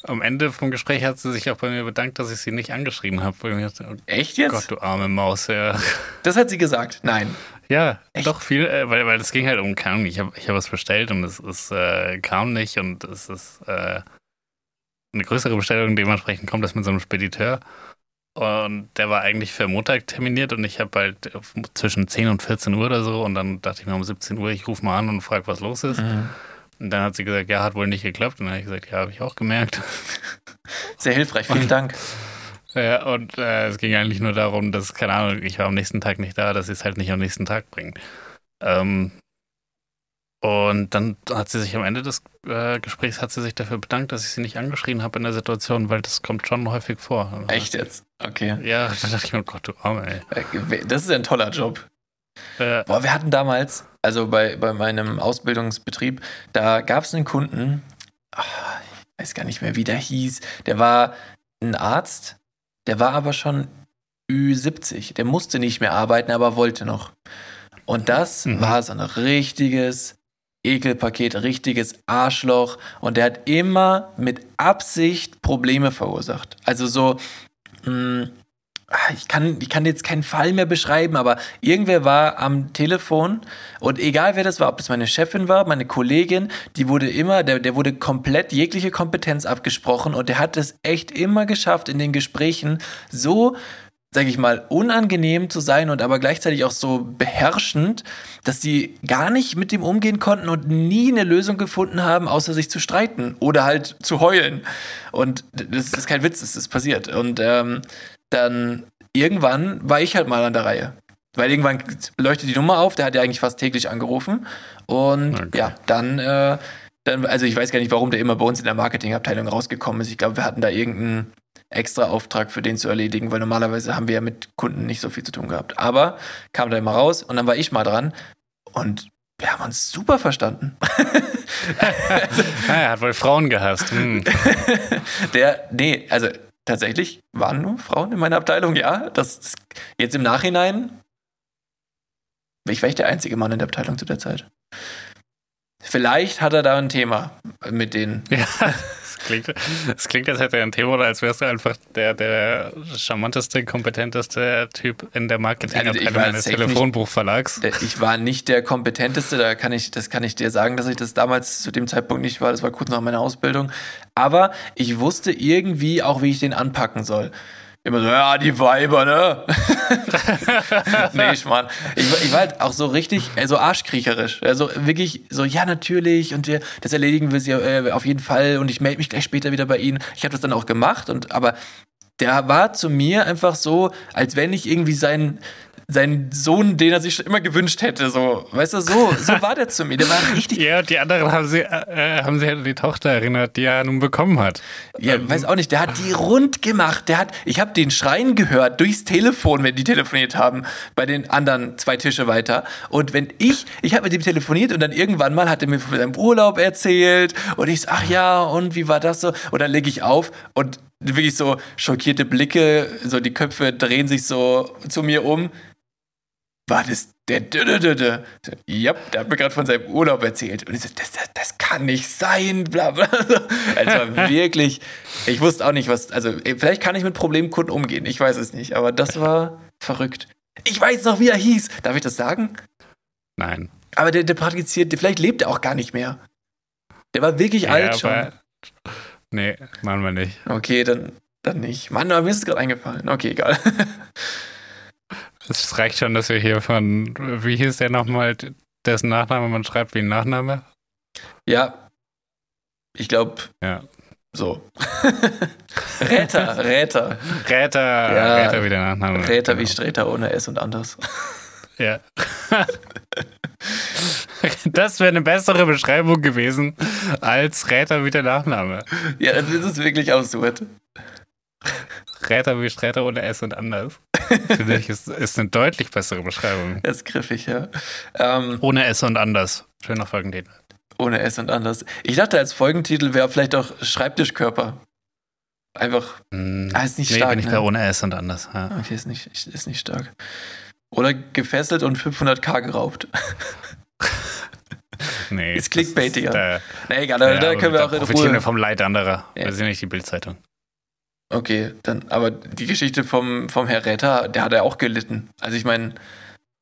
am Ende vom Gespräch hat sie sich auch bei mir bedankt, dass ich sie nicht angeschrieben habe. Oh Echt jetzt? Gott, du arme Maus, ja. Das hat sie gesagt. Nein. Ja, Echt? doch viel, äh, weil, weil es ging halt um, keine Ahnung, ich habe ich hab was bestellt und es, es äh, kam nicht und es ist äh, eine größere Bestellung, dementsprechend kommt das mit so einem Spediteur. Und der war eigentlich für Montag terminiert und ich habe halt zwischen 10 und 14 Uhr oder so und dann dachte ich mir um 17 Uhr, ich rufe mal an und frage, was los ist. Mhm. Und dann hat sie gesagt, ja, hat wohl nicht geklappt. Und dann habe ich gesagt, ja, habe ich auch gemerkt. *laughs* Sehr hilfreich, vielen Dank. Äh, und äh, es ging eigentlich nur darum, dass, keine Ahnung, ich war am nächsten Tag nicht da, dass sie es halt nicht am nächsten Tag bringen. Ähm, und dann hat sie sich am Ende des äh, Gesprächs hat sie sich dafür bedankt, dass ich sie nicht angeschrien habe in der Situation, weil das kommt schon häufig vor. Echt jetzt? Okay. Ja, da dachte ich mir, oh Gott, du Arme, ey. Äh, Das ist ein toller Job. Äh, Boah, wir hatten damals, also bei, bei meinem Ausbildungsbetrieb, da gab es einen Kunden, ah, ich weiß gar nicht mehr, wie der hieß. Der war ein Arzt, der war aber schon Ü70. Der musste nicht mehr arbeiten, aber wollte noch. Und das Mhm. war so ein richtiges Ekelpaket, richtiges Arschloch. Und der hat immer mit Absicht Probleme verursacht. Also so, mh, ah, ich kann, ich kann jetzt keinen Fall mehr beschreiben, aber irgendwer war am Telefon und egal wer das war, ob es meine Chefin war, meine Kollegin, die wurde immer, der, der wurde komplett jegliche Kompetenz abgesprochen und der hat es echt immer geschafft, in den Gesprächen so, sag ich mal, unangenehm zu sein und aber gleichzeitig auch so beherrschend, dass die gar nicht mit dem umgehen konnten und nie eine Lösung gefunden haben, außer sich zu streiten oder halt zu heulen. Und das ist kein Witz, das ist passiert. Und ähm, dann irgendwann war ich halt mal an der Reihe. Weil irgendwann leuchtet die Nummer auf, der hat ja eigentlich fast täglich angerufen. Und Okay. ja, dann, äh, dann, also ich weiß gar nicht, warum der immer bei uns in der Marketingabteilung rausgekommen ist. Ich glaube, wir hatten da irgendeinen extra Auftrag für den zu erledigen, weil normalerweise haben wir ja mit Kunden nicht so viel zu tun gehabt. Aber kam da immer raus und dann war ich mal dran und wir haben uns super verstanden. *laughs* ah, er hat wohl Frauen gehasst. Hm. *laughs* Der, nee, also tatsächlich waren nur Frauen in meiner Abteilung, ja. Das, jetzt im Nachhinein. Ich war ich der einzige Mann in der Abteilung zu der Zeit. Vielleicht hat er da ein Thema mit denen. Ja, klingt, das klingt, als hätte er ein Thema oder als wärst du einfach der, der charmanteste, kompetenteste Typ in der Also Marketingabteilung war eines nicht- Telefonbuchverlags. Der- Ich war nicht der kompetenteste, da kann ich, das kann ich dir sagen, dass ich das damals zu dem Zeitpunkt nicht war. Das war kurz nach meiner Ausbildung. Aber ich wusste irgendwie auch, wie ich den anpacken soll. Immer so, ja, die Weiber, ne? *laughs* nee. Ich, war- ich war halt auch so richtig, äh, so arschkriecherisch. Also wirklich so, ja, natürlich und wir, das erledigen wir sie äh, auf jeden Fall und ich melde mich gleich später wieder bei Ihnen. Ich habe das dann auch gemacht und aber der war zu mir einfach so, als wenn ich irgendwie sein, sein Sohn, den er sich schon immer gewünscht hätte. So, weißt du, so, so *laughs* war der zu mir. Der war richtig. Ja, und die anderen haben sie, äh, haben sie an die Tochter erinnert, die er nun bekommen hat. Ja, weiß auch nicht, der hat die rund gemacht. Der hat, ich habe den Schreien gehört durchs Telefon, wenn die telefoniert haben, bei den anderen zwei Tische weiter. Und wenn ich, ich habe mit ihm telefoniert und dann irgendwann mal hat er mir von seinem Urlaub erzählt und ich so, ach ja, und wie war das so? Und dann lege ich auf und wirklich so schockierte Blicke, so die Köpfe drehen sich so zu mir um. War das der Dödödödö? Ja, der hat mir gerade von seinem Urlaub erzählt. Und ich so, das, das, das kann nicht sein, bla bla. Also *laughs* wirklich, ich wusste auch nicht, was, also vielleicht kann ich mit Problemkunden umgehen, ich weiß es nicht, aber das war verrückt. Ich weiß noch, wie er hieß. Darf ich das sagen? Nein. Aber der, der praktiziert, vielleicht lebt er auch gar nicht mehr. Der war wirklich alt schon. Nee, machen wir nicht. Okay, dann, dann nicht. Mann, aber mir ist es gerade eingefallen. Okay, egal. *laughs* Es reicht schon, dass wir hier von, wie hieß der nochmal, dessen Nachname man schreibt wie ein Nachname? Ja, ich glaube, Ja. so. *laughs* Räter, Räter. Räter, Ja. Räter wie der Nachname. Räter wie Genau. Sträter ohne S und anders. *laughs* Ja. Das wäre eine bessere Beschreibung gewesen als Räter wie der Nachname. Ja, das ist es wirklich absurd. Räter wie Sträter ohne S und anders. Finde ich, ist, ist eine deutlich bessere Beschreibung. *laughs* Das ist griffig, ja. Ähm, Ohne S und anders. Schöner Folgentitel. ohne S und anders. Ich dachte, als Folgentitel wäre vielleicht auch Schreibtischkörper. Einfach, Hm, Ah, ist nicht nee, stark, bin ich ne? bei ohne S und anders. Ja. okay, ist nicht, ist nicht stark. Oder gefesselt und 500k geraubt. *laughs* Nee, Ist clickbaitiger. Da, Na egal, da, da aber können wir da auch in profitieren wir Ruhe. vom Leid anderer. Ja. Wir sind nicht die Bildzeitung. Okay, dann, aber die Geschichte vom, vom Herr Räter, der hat ja auch gelitten. Also ich meine,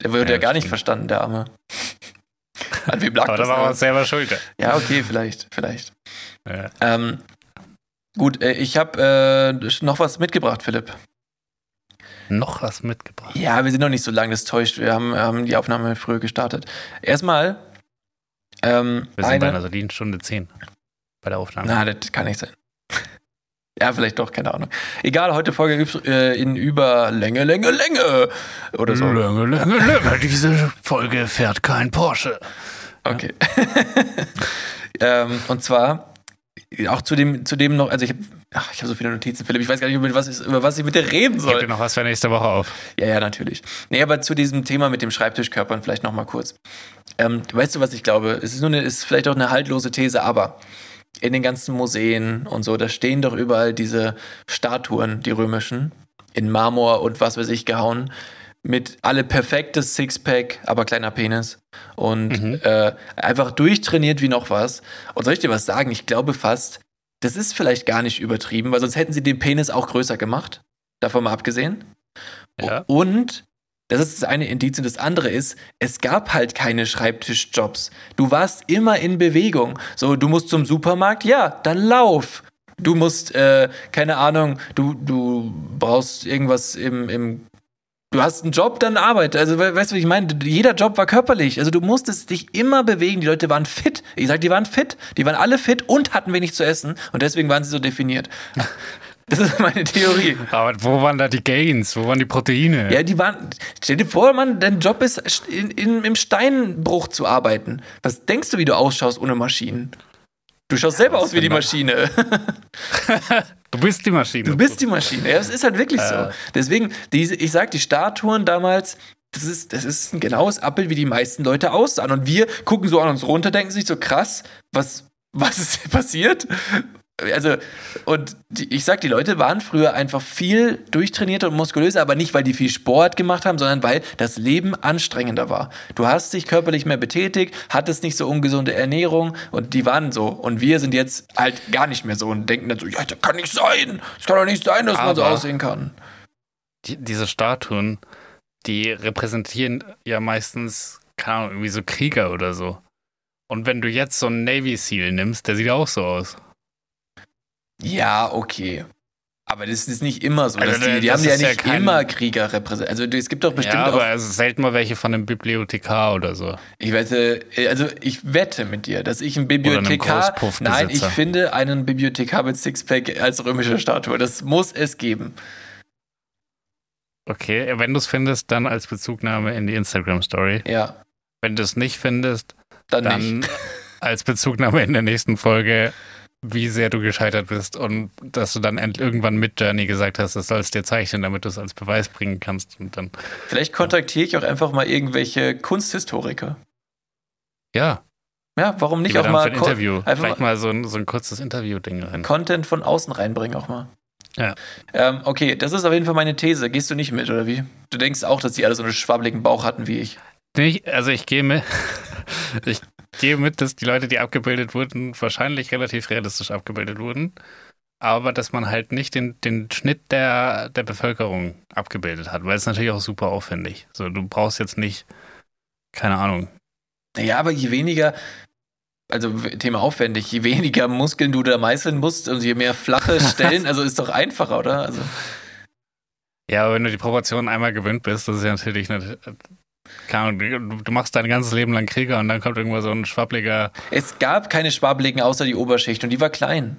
der wurde Ja, ja, gar nicht stimmt. verstanden, der Arme. *laughs* An wem lag Aber das? da war noch? man selber schuld. Ja, okay, vielleicht, vielleicht. Ja. Ähm, gut, äh, ich habe äh, noch was mitgebracht, Philipp. Noch was mitgebracht. Ja, wir sind noch nicht so lange, das täuscht. Wir haben, haben die Aufnahme früher gestartet. Erstmal, ähm, Wir sind bei eine, einer soliden Stunde 10 bei der Aufnahme. na, das kann nicht sein. Ja, vielleicht doch, keine Ahnung. Egal, heute Folge äh, in über Länge, Länge, Länge. Oder so. Länge, Länge, Länge. Diese Folge fährt kein Porsche. Okay. *laughs* ähm, und zwar auch zu dem, zu dem noch, also ich habe ich hab so viele Notizen, Philipp, ich weiß gar nicht, über was, über was ich mit dir reden soll. Gib dir noch was für nächste Woche auf. Ja, ja, natürlich. Nee, aber zu diesem Thema mit dem Schreibtischkörpern vielleicht noch mal kurz. Ähm, weißt du, was ich glaube? Es ist nur eine, ist vielleicht auch eine haltlose These, aber in den ganzen Museen und so, da stehen doch überall diese Statuen, die römischen, in Marmor und was weiß ich gehauen, mit alle perfektes Sixpack, aber kleiner Penis und Mhm. äh, einfach durchtrainiert wie noch was. Und soll ich dir was sagen? Ich glaube fast, das ist vielleicht gar nicht übertrieben, weil sonst hätten sie den Penis auch größer gemacht. Davon mal abgesehen. Ja. Und das ist das eine Indiz und das andere ist, es gab halt keine Schreibtischjobs. Du warst immer in Bewegung. So, du musst zum Supermarkt, ja, dann lauf. Du musst, äh, keine Ahnung, du, du brauchst irgendwas im, im Du hast einen Job, dann Arbeit. Also, we- weißt du, was ich meine? Jeder Job war körperlich. Also, du musstest dich immer bewegen. Die Leute waren fit. Ich sag, die waren fit. Die waren alle fit und hatten wenig zu essen. Und deswegen waren sie so definiert. *laughs* Das ist meine Theorie. Aber wo waren da die Gains? Wo waren die Proteine? Ja, die waren. Stell dir vor, Mann, dein Job ist, in, in, im Steinbruch zu arbeiten. Was denkst du, wie du ausschaust ohne Maschinen? Du schaust selber aus wie die Maschine. *laughs* Du bist die Maschine. Du bist die Maschine. Ja, das ist halt wirklich so. Deswegen, diese, ich sag, die Statuen damals, das ist, das ist ein genaues Abbild, wie die meisten Leute aussahen. Und wir gucken so an uns runter, denken sich so krass, was, was ist hier passiert? Also, und die, ich sag, die Leute waren früher einfach viel durchtrainierter und muskulöser, aber nicht, weil die viel Sport gemacht haben, sondern weil das Leben anstrengender war. Du hast dich körperlich mehr betätigt, hattest nicht so ungesunde Ernährung und die waren so. Und wir sind jetzt halt gar nicht mehr so und denken dann so, ja, das kann nicht sein. Das kann doch nicht sein, dass man so Aber- aussehen kann. die, diese Statuen, die repräsentieren ja meistens, keine Ahnung, irgendwie so Krieger oder so. Und wenn du jetzt so einen Navy SEAL nimmst, der sieht auch so aus. Ja, okay. Aber das ist nicht immer so. Also, die, die das haben ja ja nicht kein- immer Krieger repräsentiert. Also es gibt doch bestimmt ja, aber auch. es ist selten mal welche von einem Bibliothekar oder so. Ich wette, also ich wette mit dir, dass ich einen Bibliothekar. Nein, ich finde einen Bibliothekar mit Sixpack als römische Statue. Das muss es geben. Okay, wenn du es findest, dann als Bezugnahme in die Instagram-Story. Ja, Wenn du es nicht findest, dann, dann nicht. als Bezugnahme in der nächsten Folge, wie sehr du gescheitert bist und dass du dann end- irgendwann mit Journey gesagt hast, das sollst dir zeichnen, damit du es als Beweis bringen kannst. Und dann, Vielleicht kontaktiere ich auch einfach mal irgendwelche Kunsthistoriker. ja, Ja, warum nicht auch mal ein Interview. einfach Vielleicht mal so ein, so ein kurzes Interview-Ding rein. Content von außen reinbringen auch mal. Ja. Ähm, okay, das ist auf jeden Fall meine These. Gehst du nicht mit, oder wie? Du denkst auch, dass die alle so einen schwabbeligen Bauch hatten wie ich. Nicht, also ich gehe mit, *laughs* ich gehe mit, dass die Leute, die abgebildet wurden, wahrscheinlich relativ realistisch abgebildet wurden. Aber dass man halt nicht den, den Schnitt der, der Bevölkerung abgebildet hat, weil es natürlich auch super aufwendig. So, du brauchst jetzt nicht, keine Ahnung. Naja, aber je weniger, also Thema aufwendig, je weniger Muskeln du da meißeln musst und je mehr flache *laughs* Stellen, also ist doch einfacher, oder? Also, Ja, aber wenn du die Proportionen einmal gewöhnt bist, das ist ja natürlich Ahnung, du- du machst dein ganzes Leben lang Krieger und dann kommt irgendwo so ein schwabbliger, es gab keine Schwabbeligen außer die Oberschicht und die war klein.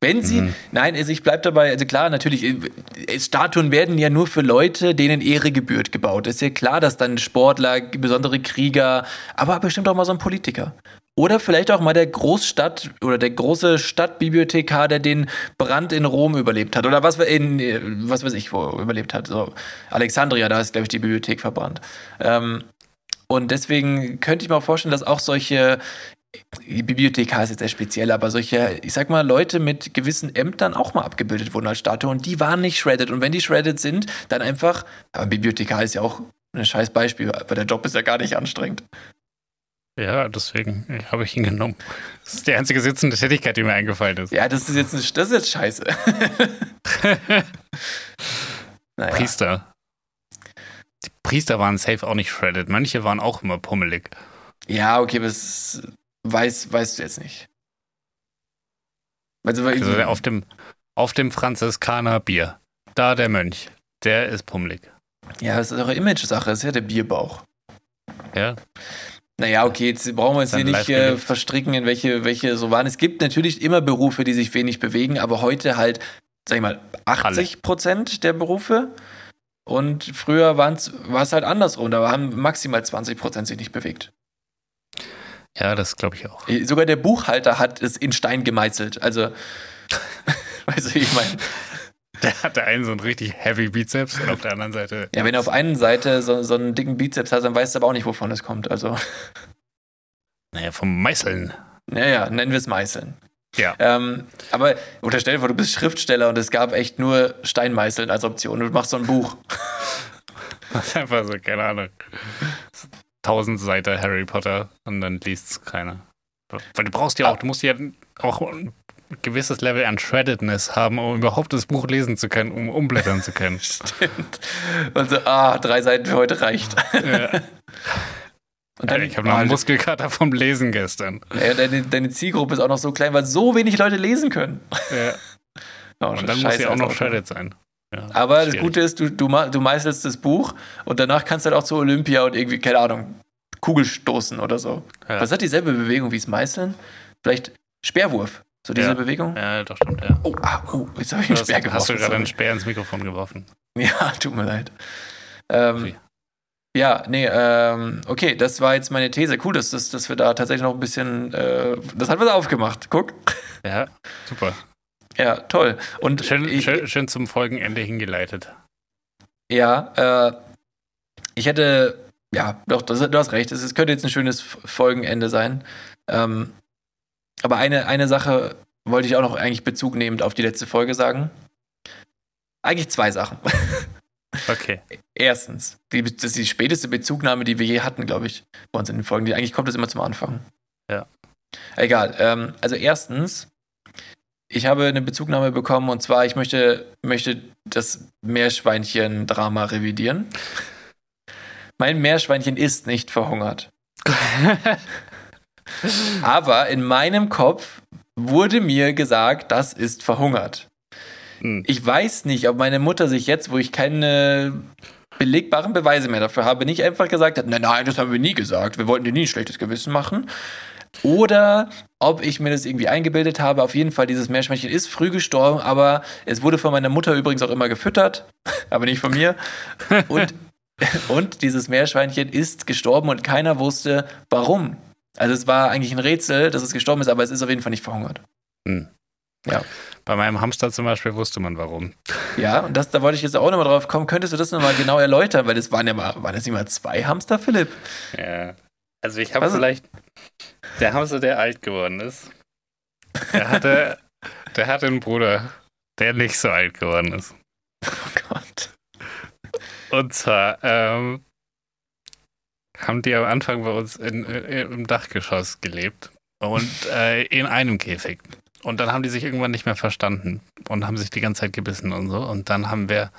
Wenn sie, Mhm. nein, also ich bleib dabei, also klar, natürlich, äh, Statuen werden ja nur für Leute, denen Ehre gebührt, gebaut. Ist ja klar, dass dann Sportler, besondere Krieger, aber bestimmt auch mal so ein Politiker. Oder vielleicht auch mal der Großstadt oder der große Stadtbibliothekar, der den Brand in Rom überlebt hat. Oder was in, äh, was weiß ich, wo überlebt hat. So, Alexandria, da ist, glaube ich, die Bibliothek verbrannt. Ähm, und deswegen könnte ich mir vorstellen, dass auch solche die Bibliothekar ist jetzt sehr speziell, aber solche, ich sag mal, Leute mit gewissen Ämtern auch mal abgebildet wurden als Statue und die waren nicht shredded. Und wenn die shredded sind, dann einfach, aber Bibliothekar ist ja auch ein scheiß Beispiel, aber der Job ist ja gar nicht anstrengend. Ja, deswegen habe ich ihn genommen. Das ist die einzige sitzende Tätigkeit, die mir eingefallen ist. Ja, das ist jetzt, das ist jetzt scheiße. *laughs* naja. Priester. Die Priester waren safe auch nicht shredded. Manche waren auch immer pummelig. Ja, okay, aber das weiß, weißt du jetzt nicht. Also, Also auf dem, auf dem Franziskaner Bier. Da der Mönch. Der ist pummelig. ja, das ist eine Image-Sache, das ist ja der Bierbauch. Ja. Naja, okay, jetzt brauchen wir uns hier nicht äh, verstricken, in welche, welche so waren. Es gibt natürlich immer Berufe, die sich wenig bewegen, aber heute halt, sag ich mal, 80 Prozent der Berufe. Und früher war es halt andersrum. Da haben maximal 20 Prozent sich nicht bewegt. Ja, das glaube ich auch. Äh, Sogar der Buchhalter hat es in Stein gemeißelt. Also, *laughs* weißt du, wie ich meine? *laughs* Der hatte einen so einen richtig heavy Bizeps und auf der anderen Seite. *laughs* Ja, wenn du auf einer Seite so, so einen dicken Bizeps hast, dann weißt du aber auch nicht, wovon es kommt. Also, *laughs* Naja, vom Meißeln. naja, nennen wir es Meißeln. Ja. Ähm, aber unterstell dir vor, du bist Schriftsteller und es gab echt nur Steinmeißeln als Option. Du machst so ein Buch. Das ist einfach so, keine Ahnung. Tausend Seiten Harry Potter und dann liest es keiner. Weil du brauchst ja auch, du musst ja auch gewisses Level an Shreddedness haben, um überhaupt das Buch lesen zu können, um umblättern zu können. *laughs* Stimmt. Und so, ah, drei Seiten für heute reicht. ja. *laughs* Und dann, Ich habe noch einen Muskelkater vom Lesen gestern. ja, deine, deine Zielgruppe ist auch noch so klein, weil so wenig Leute lesen können. Ja. *laughs* Oh, Und dann muss sie auch noch shredded sein. Ja, Aber das schwierig. Gute ist, du, du, du meißelst das Buch und danach kannst du halt auch zu Olympia und irgendwie, keine Ahnung, Kugel stoßen oder so. Ja. Was hat dieselbe Bewegung wie das Meißeln? Vielleicht Speerwurf. So diese Ja. Bewegung? Ja, doch, stimmt, ja. Oh, ah, oh, jetzt habe ich einen Speer geworfen. hast du gerade einen Speer ins Mikrofon geworfen? *laughs* Ja, tut mir leid. Ähm, Okay. Ja, nee, ähm, okay, das war jetzt meine These. Cool, dass, dass, dass wir da tatsächlich noch ein bisschen, äh, das hat was aufgemacht. Guck. Ja, super. Ja, toll. Und Schön, ich, schön, schön zum Folgenende hingeleitet. ja, äh, ich hätte, ja, doch, das, du hast recht. Es könnte jetzt ein schönes Folgenende sein. Ähm, aber eine, eine Sache wollte ich auch noch eigentlich Bezug nehmend auf die letzte Folge sagen. Eigentlich zwei Sachen. *laughs* Okay. Erstens, die, das ist die späteste Bezugnahme, die wir je hatten, glaube ich, bei uns in den Folgen. Die, eigentlich kommt das immer zum Anfang. Ja. Egal. Ähm, also erstens, ich habe eine Bezugnahme bekommen und zwar, ich möchte, möchte das Meerschweinchen-Drama revidieren. *laughs* Mein Meerschweinchen ist nicht verhungert. *laughs* Aber in meinem Kopf wurde mir gesagt, das ist verhungert. Hm. Ich weiß nicht, ob meine Mutter sich jetzt, wo ich keine belegbaren Beweise mehr dafür habe, nicht einfach gesagt hat, nein, nein, das haben wir nie gesagt, wir wollten dir nie ein schlechtes Gewissen machen. Oder ob ich mir das irgendwie eingebildet habe. Auf jeden Fall, dieses Meerschweinchen ist früh gestorben, aber es wurde von meiner Mutter übrigens auch immer gefüttert, *laughs* aber nicht von mir. Und, *laughs* und dieses Meerschweinchen ist gestorben und keiner wusste, warum. Also es war eigentlich ein Rätsel, dass es gestorben ist, aber es ist auf jeden Fall nicht verhungert. Hm. Ja. Bei meinem Hamster zum Beispiel wusste man warum. Ja, und das, da wollte ich jetzt auch nochmal drauf kommen. Könntest du das nochmal genau erläutern? Weil das waren ja mal, waren das nicht mal zwei Hamster, Philipp? Ja. Also ich habe Was? vielleicht. Der Hamster, der alt geworden ist, der hatte, *laughs* der hatte einen Bruder, der nicht so alt geworden ist. Oh Gott. Und zwar ähm, haben die am Anfang bei uns in, in, im Dachgeschoss gelebt und *laughs* äh, in einem Käfig. Und dann haben die sich irgendwann nicht mehr verstanden und haben sich die ganze Zeit gebissen und so. Und dann haben wir,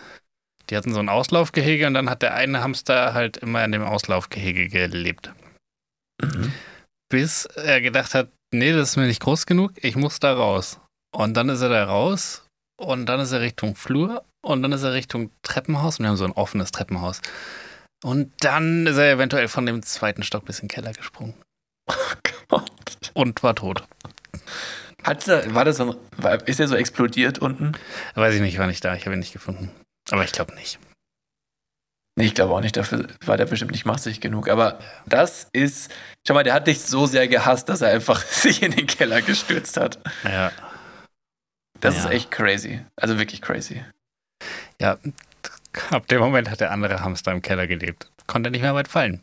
die hatten so ein Auslaufgehege und dann hat der eine Hamster halt immer in dem Auslaufgehege gelebt. Mhm. Bis er gedacht hat, nee, das ist mir nicht groß genug, ich muss da raus. Und dann ist er da raus und dann ist er Richtung Flur und dann ist er Richtung Treppenhaus und wir haben so ein offenes Treppenhaus. Und dann ist er eventuell von dem zweiten Stock bis in den Keller gesprungen Gott. und war tot. Hat, er- war das so war, ist er so explodiert unten? Weiß ich nicht, war nicht da, ich habe ihn nicht gefunden. Aber ich glaube nicht. Nee, ich glaube auch nicht, dafür war der bestimmt nicht massig genug. Aber das ist, schau mal, der hat dich so sehr gehasst, dass er einfach *laughs* sich in den Keller gestürzt hat. Ja, Das Ja. ist echt crazy. Also wirklich crazy. ja. Ab dem Moment hat der andere Hamster im Keller gelebt. Konnte nicht mehr weit fallen.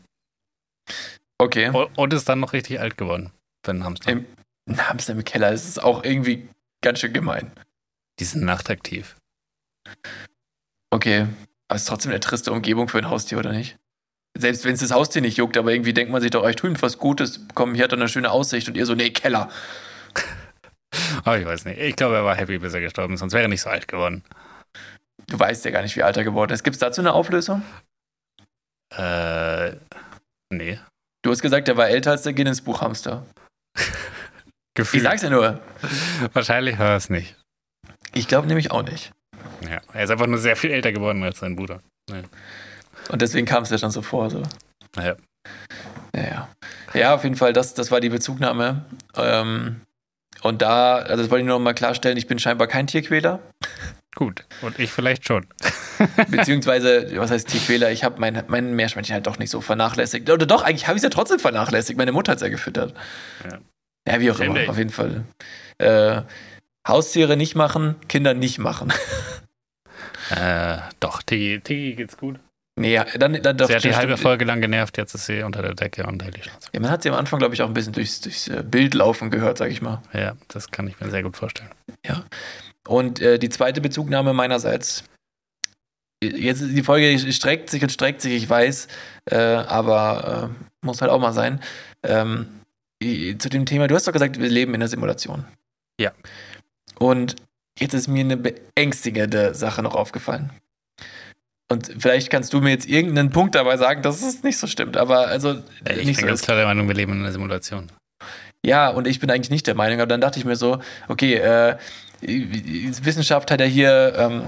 Okay. Und ist dann noch richtig alt geworden für einen Hamster. Im, ein Hamster im Keller, das ist auch irgendwie ganz schön gemein. Die sind nachtaktiv. Okay. Aber es ist trotzdem eine triste Umgebung für ein Haustier, oder nicht? Selbst wenn es das Haustier nicht juckt, aber irgendwie denkt man sich doch, oh, ich tue ihm was Gutes, komm, hier hat er eine schöne Aussicht und ihr so, nee, Keller. Aber *laughs* ich weiß nicht. Ich glaube, er war happy, bis er gestorben ist, sonst wäre er nicht so alt geworden. Du weißt ja gar nicht, wie alt er geworden ist. Gibt es dazu eine Auflösung? Äh, nee. Du hast gesagt, er war älter als der Guinness-Buchhamster. *laughs* Ich Gefühlt. sag's ja nur. Wahrscheinlich war es nicht. Ich glaube nämlich auch nicht. Ja. Er ist einfach nur sehr viel älter geworden als sein Bruder. Und deswegen kam es ja schon so vor. So. Naja. Ja, ja. Ja, auf jeden Fall, das, das war die Bezugnahme. Ähm, und da, also das wollte ich nur noch mal klarstellen, ich bin scheinbar kein Tierquäler. Gut. Und ich vielleicht schon. *laughs* Beziehungsweise, was heißt Tierquäler? Ich habe mein, mein Meerschweinchen halt doch nicht so vernachlässigt. Oder doch, eigentlich habe ich es ja trotzdem vernachlässigt. Meine Mutter hat es ja gefüttert. Ja. Ja, wie auch Schäm immer, auf jeden Fall. Äh, Haustiere nicht machen, Kinder nicht machen. *laughs* Äh, doch, Tigi, Tigi geht's gut. nee, ja, dann, dann doch, sie hat die halbe Folge lang genervt, jetzt ist sie unter der Decke und hält die Schnauze. Ja, man hat sie am Anfang, glaube ich, auch ein bisschen durchs, durchs äh, Bild laufen gehört, sag ich mal. Ja, das kann ich mir sehr gut vorstellen. Und äh, die zweite Bezugnahme meinerseits. Jetzt die Folge streckt sich und streckt sich, ich weiß, äh, aber äh, muss halt auch mal sein. Ähm, zu dem Thema, du hast doch gesagt, wir leben in einer Simulation. Ja. Und jetzt ist mir eine beängstigende Sache noch aufgefallen. Und vielleicht kannst du mir jetzt irgendeinen Punkt dabei sagen, dass es nicht so stimmt. Aber also Äh, Ich nicht bin so ganz klar der Meinung, wir leben in einer Simulation. Ja, und ich bin eigentlich nicht der Meinung, aber dann dachte ich mir so, okay, äh, Wissenschaft hat ja hier ähm,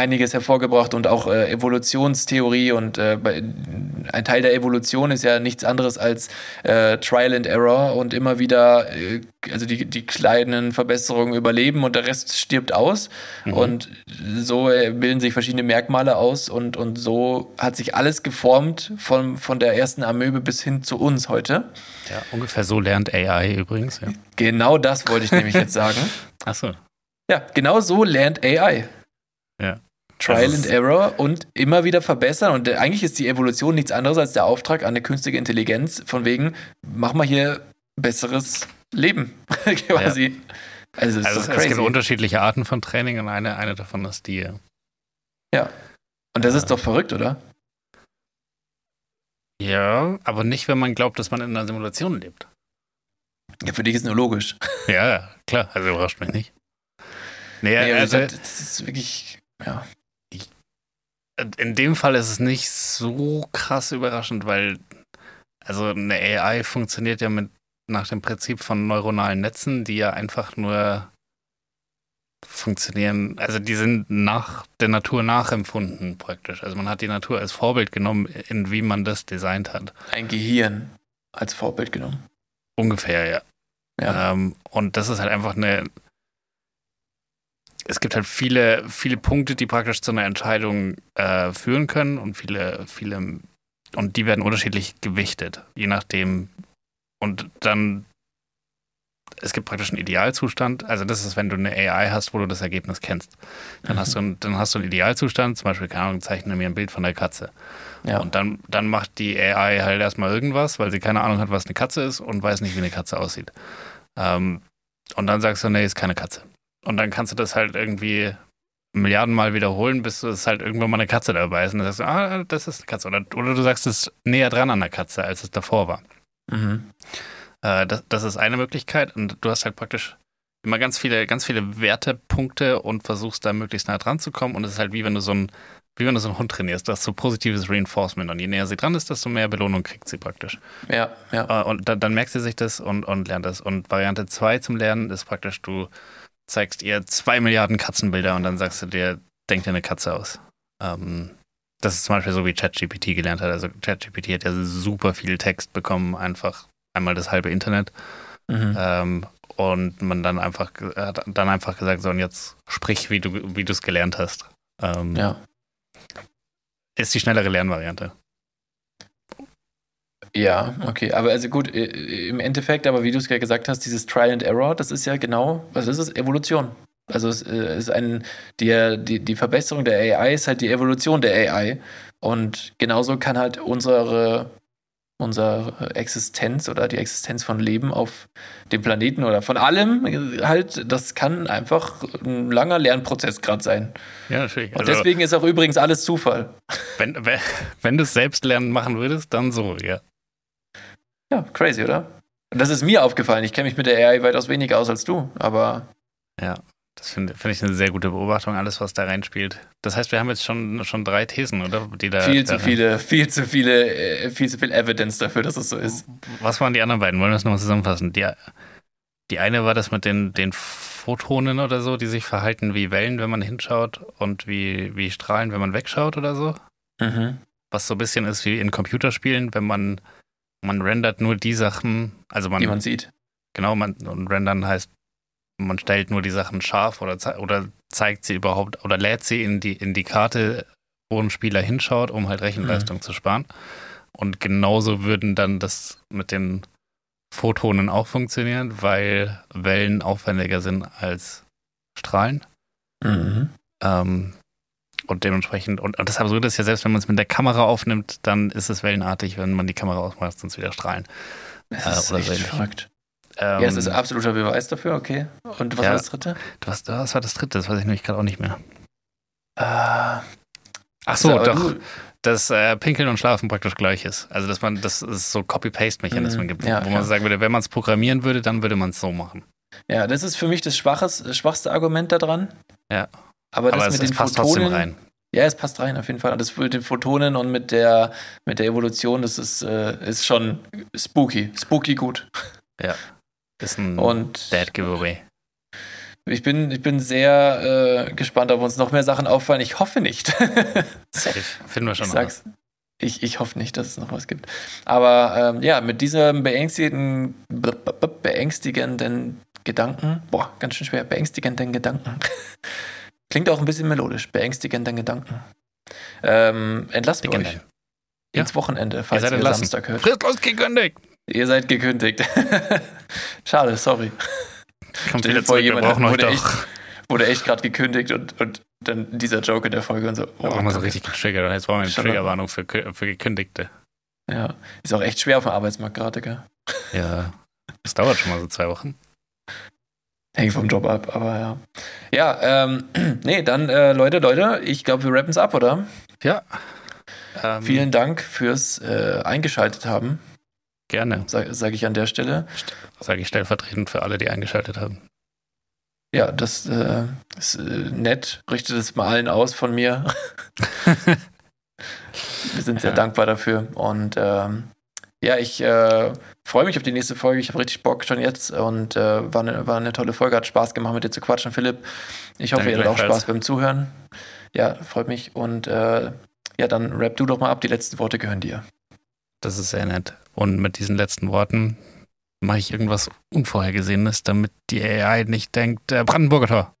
einiges hervorgebracht und auch äh, Evolutionstheorie und äh, ein Teil der Evolution ist ja nichts anderes als äh, Trial and Error und immer wieder, äh, also die, die kleinen Verbesserungen überleben und der Rest stirbt aus Mhm. und so äh, bilden sich verschiedene Merkmale aus und, und so hat sich alles geformt von, von der ersten Amöbe bis hin zu uns heute. Ja, ungefähr so lernt AI übrigens. Ja. Genau das wollte ich nämlich jetzt sagen. *laughs* Achso. Ja, genau so lernt AI. Ja. Trial Das and Error und immer wieder verbessern. Und äh, eigentlich ist die Evolution nichts anderes als der Auftrag an eine künstliche Intelligenz, von wegen, mach mal hier besseres Leben. *laughs* Quasi. Also, das Also ist es, es gibt unterschiedliche Arten von Training und eine, eine davon ist die. Ja. Und das ist doch verrückt, oder? Ja, aber nicht, wenn man glaubt, dass man in einer Simulation lebt. Ja, für dich ist nur logisch. Ja, ja, klar, also überrascht mich nicht. Nee, Nee, also, das ist wirklich, ja. In dem Fall ist es nicht so krass überraschend, weil also eine AI funktioniert ja mit nach dem Prinzip von neuronalen Netzen, die ja einfach nur funktionieren, also die sind nach der Natur nachempfunden praktisch. Also man hat die Natur als Vorbild genommen, in wie man das designt hat. Ein Gehirn als Vorbild genommen. Ungefähr, ja. Ja. Ähm, und das ist halt einfach eine. Es gibt halt viele, viele Punkte, die praktisch zu einer Entscheidung äh, führen können und viele, viele, und die werden unterschiedlich gewichtet, je nachdem. Und dann, es gibt praktisch einen Idealzustand. Also das ist, wenn du eine AI hast, wo du das Ergebnis kennst. Dann hast du, einen- dann hast du einen Idealzustand, zum Beispiel, keine Ahnung, zeichne mir ein Bild von der Katze. ja. Und dann, dann macht die AI halt erstmal irgendwas, weil sie keine Ahnung hat, was eine Katze ist und weiß nicht, wie eine Katze aussieht. Ähm, und dann sagst du, nee, ist keine Katze. Und dann kannst du das halt irgendwie Milliardenmal wiederholen, bis es halt irgendwann mal eine Katze dabei ist. Und dann sagst du, ah, das ist eine Katze. Oder, oder du sagst, es näher dran an der Katze, als es davor war. Mhm. Äh, das, das ist eine Möglichkeit. Und du hast halt praktisch immer ganz viele, ganz viele Wertepunkte und versuchst da möglichst nah dran zu kommen. Und es ist halt wie wenn du so ein, wie wenn du so einen Hund trainierst. Du hast so positives Reinforcement. Und je näher sie dran ist, desto mehr Belohnung kriegt sie praktisch. Ja, ja. Äh, Und dann, dann merkt sie sich das und, und lernt das. Und Variante 2 zum Lernen ist praktisch, du zeigst ihr zwei Milliarden Katzenbilder und dann sagst du dir, denk dir eine Katze aus. Ähm, das ist zum Beispiel so, wie ChatGPT gelernt hat. Also ChatGPT hat ja super viel Text bekommen, einfach einmal das halbe Internet. Mhm. Ähm, und man dann einfach hat dann einfach gesagt, so und jetzt sprich, wie du wie du es gelernt hast. Ähm, ja. Ist die schnellere Lernvariante. Ja, okay. Aber also gut, äh, im Endeffekt, aber wie du es ja gesagt hast, dieses Trial and Error, das ist ja genau, was ist es? Evolution. Also es äh, ist ein, die, die, die Verbesserung der AI ist halt die Evolution der AI. Und genauso kann halt unsere, unsere Existenz oder die Existenz von Leben auf dem Planeten oder von allem äh, halt, das kann einfach ein langer Lernprozess gerade sein. Ja, natürlich. Und Also, deswegen ist auch übrigens alles Zufall. wenn, wenn, wenn du es selbst lernen machen würdest, dann so, ja. Ja, crazy, oder? Und das ist mir aufgefallen. Ich kenne mich mit der AI weitaus weniger aus als du, aber Ja, das finde find ich eine sehr gute Beobachtung, alles, was da reinspielt. Das heißt, wir haben jetzt schon, schon drei Thesen, oder? Die da, viel zu viele, viel zu viele, äh, viel zu viel Evidence dafür, dass es so ist. Was waren die anderen beiden? Wollen wir das nochmal zusammenfassen? Die, die eine war das mit den, den Photonen oder so, die sich verhalten wie Wellen, wenn man hinschaut und wie, wie Strahlen, wenn man wegschaut oder so. Mhm. Was so ein bisschen ist wie in Computerspielen, wenn man man rendert nur die Sachen, also man, die man sieht. genau, man, und rendern heißt, man stellt nur die Sachen scharf oder, oder zeigt sie überhaupt oder lädt sie in die, in die Karte, wo ein Spieler hinschaut, um halt Rechenleistung Mhm. zu sparen. Und genauso würden dann das mit den Photonen auch funktionieren, weil Wellen aufwendiger sind als Strahlen. Mhm. Ähm, und dementsprechend, und, und das Absurde ist ja, selbst wenn man es mit der Kamera aufnimmt, dann ist es wellenartig, wenn man die Kamera ausmacht, sonst wieder Strahlen. Das Äh, ist oder echt verrückt. Ähm, ja, es ist absoluter Beweis dafür, okay. Und was Ja. war das dritte? was, was war das dritte? Das weiß ich nämlich gerade auch nicht mehr. Ah, Ach so, aber doch. du- dass äh, Pinkeln und Schlafen praktisch gleich ist. Also, dass man, dass es so Copy-Paste-Mechanismen Mhm, gibt, ja, wo man ja. sagen würde, wenn man es programmieren würde, dann würde man es so machen. Ja, das ist für mich das schwaches, schwachste Argument daran. Ja. Aber das Aber es, mit es den passt Photonen, trotzdem rein. Ja, es passt rein, auf jeden Fall. Und das mit den Photonen und mit der, mit der Evolution, das ist, äh, ist schon spooky. Spooky gut. Ist ein Und Dead Giveaway. ich bin, ich bin sehr äh, gespannt, ob uns noch mehr Sachen auffallen. Ich hoffe nicht. *laughs* Safe. Finden wir schon ich noch. sag's. Ich, ich hoffe nicht, dass es noch was gibt. Aber ähm, ja, mit diesem beängstigenden, be- be- beängstigenden Gedanken, boah, ganz schön schwer, beängstigenden Gedanken. *laughs* Klingt auch ein bisschen melodisch, beängstigenden Gedanken. Ähm, Dicken euch ins Wochenende, falls seid ihr. Samstag hört. Fristlos gekündigt. Ihr seid gekündigt. *laughs* Schade, sorry. Kommt Stell dir vor, jemand euch wurde doch. Wurde echt gerade gekündigt und, und dann dieser Joke in der Folge und so. Da brauchen wir so richtig getriggert. Und jetzt brauchen wir eine Triggerwarnung für, für Gekündigte. Ja, ist auch echt schwer auf dem Arbeitsmarkt gerade, gell? Ja. Das dauert schon mal so zwei Wochen. Hängt vom Job ab, aber ja. Ja, ähm, *clears throat* nee, dann, äh, Leute, Leute, ich glaube, wir rappen es ab, oder? Ja. Ähm, Vielen Dank fürs äh, Eingeschaltet haben, Gerne. sage sag ich an der Stelle. Sage ich stellvertretend für alle, die eingeschaltet haben. Ja, das äh, ist äh, nett. Richtet es mal allen aus von mir. *laughs* wir sind sehr Ja. dankbar dafür. Und ähm, ja, ich äh, freue mich auf die nächste Folge. Ich habe richtig Bock schon jetzt und äh, war, eine, war eine tolle Folge. Hat Spaß gemacht, mit dir zu quatschen, Philipp. Ich hoffe, Danke ihr hattet auch. Spaß beim Zuhören. Ja, freut mich. Und äh, ja, dann rap du doch mal ab. Die letzten Worte gehören dir. Das ist sehr nett. Und mit diesen letzten Worten mache ich irgendwas Unvorhergesehenes, damit die AI nicht denkt, äh, Brandenburger Tor.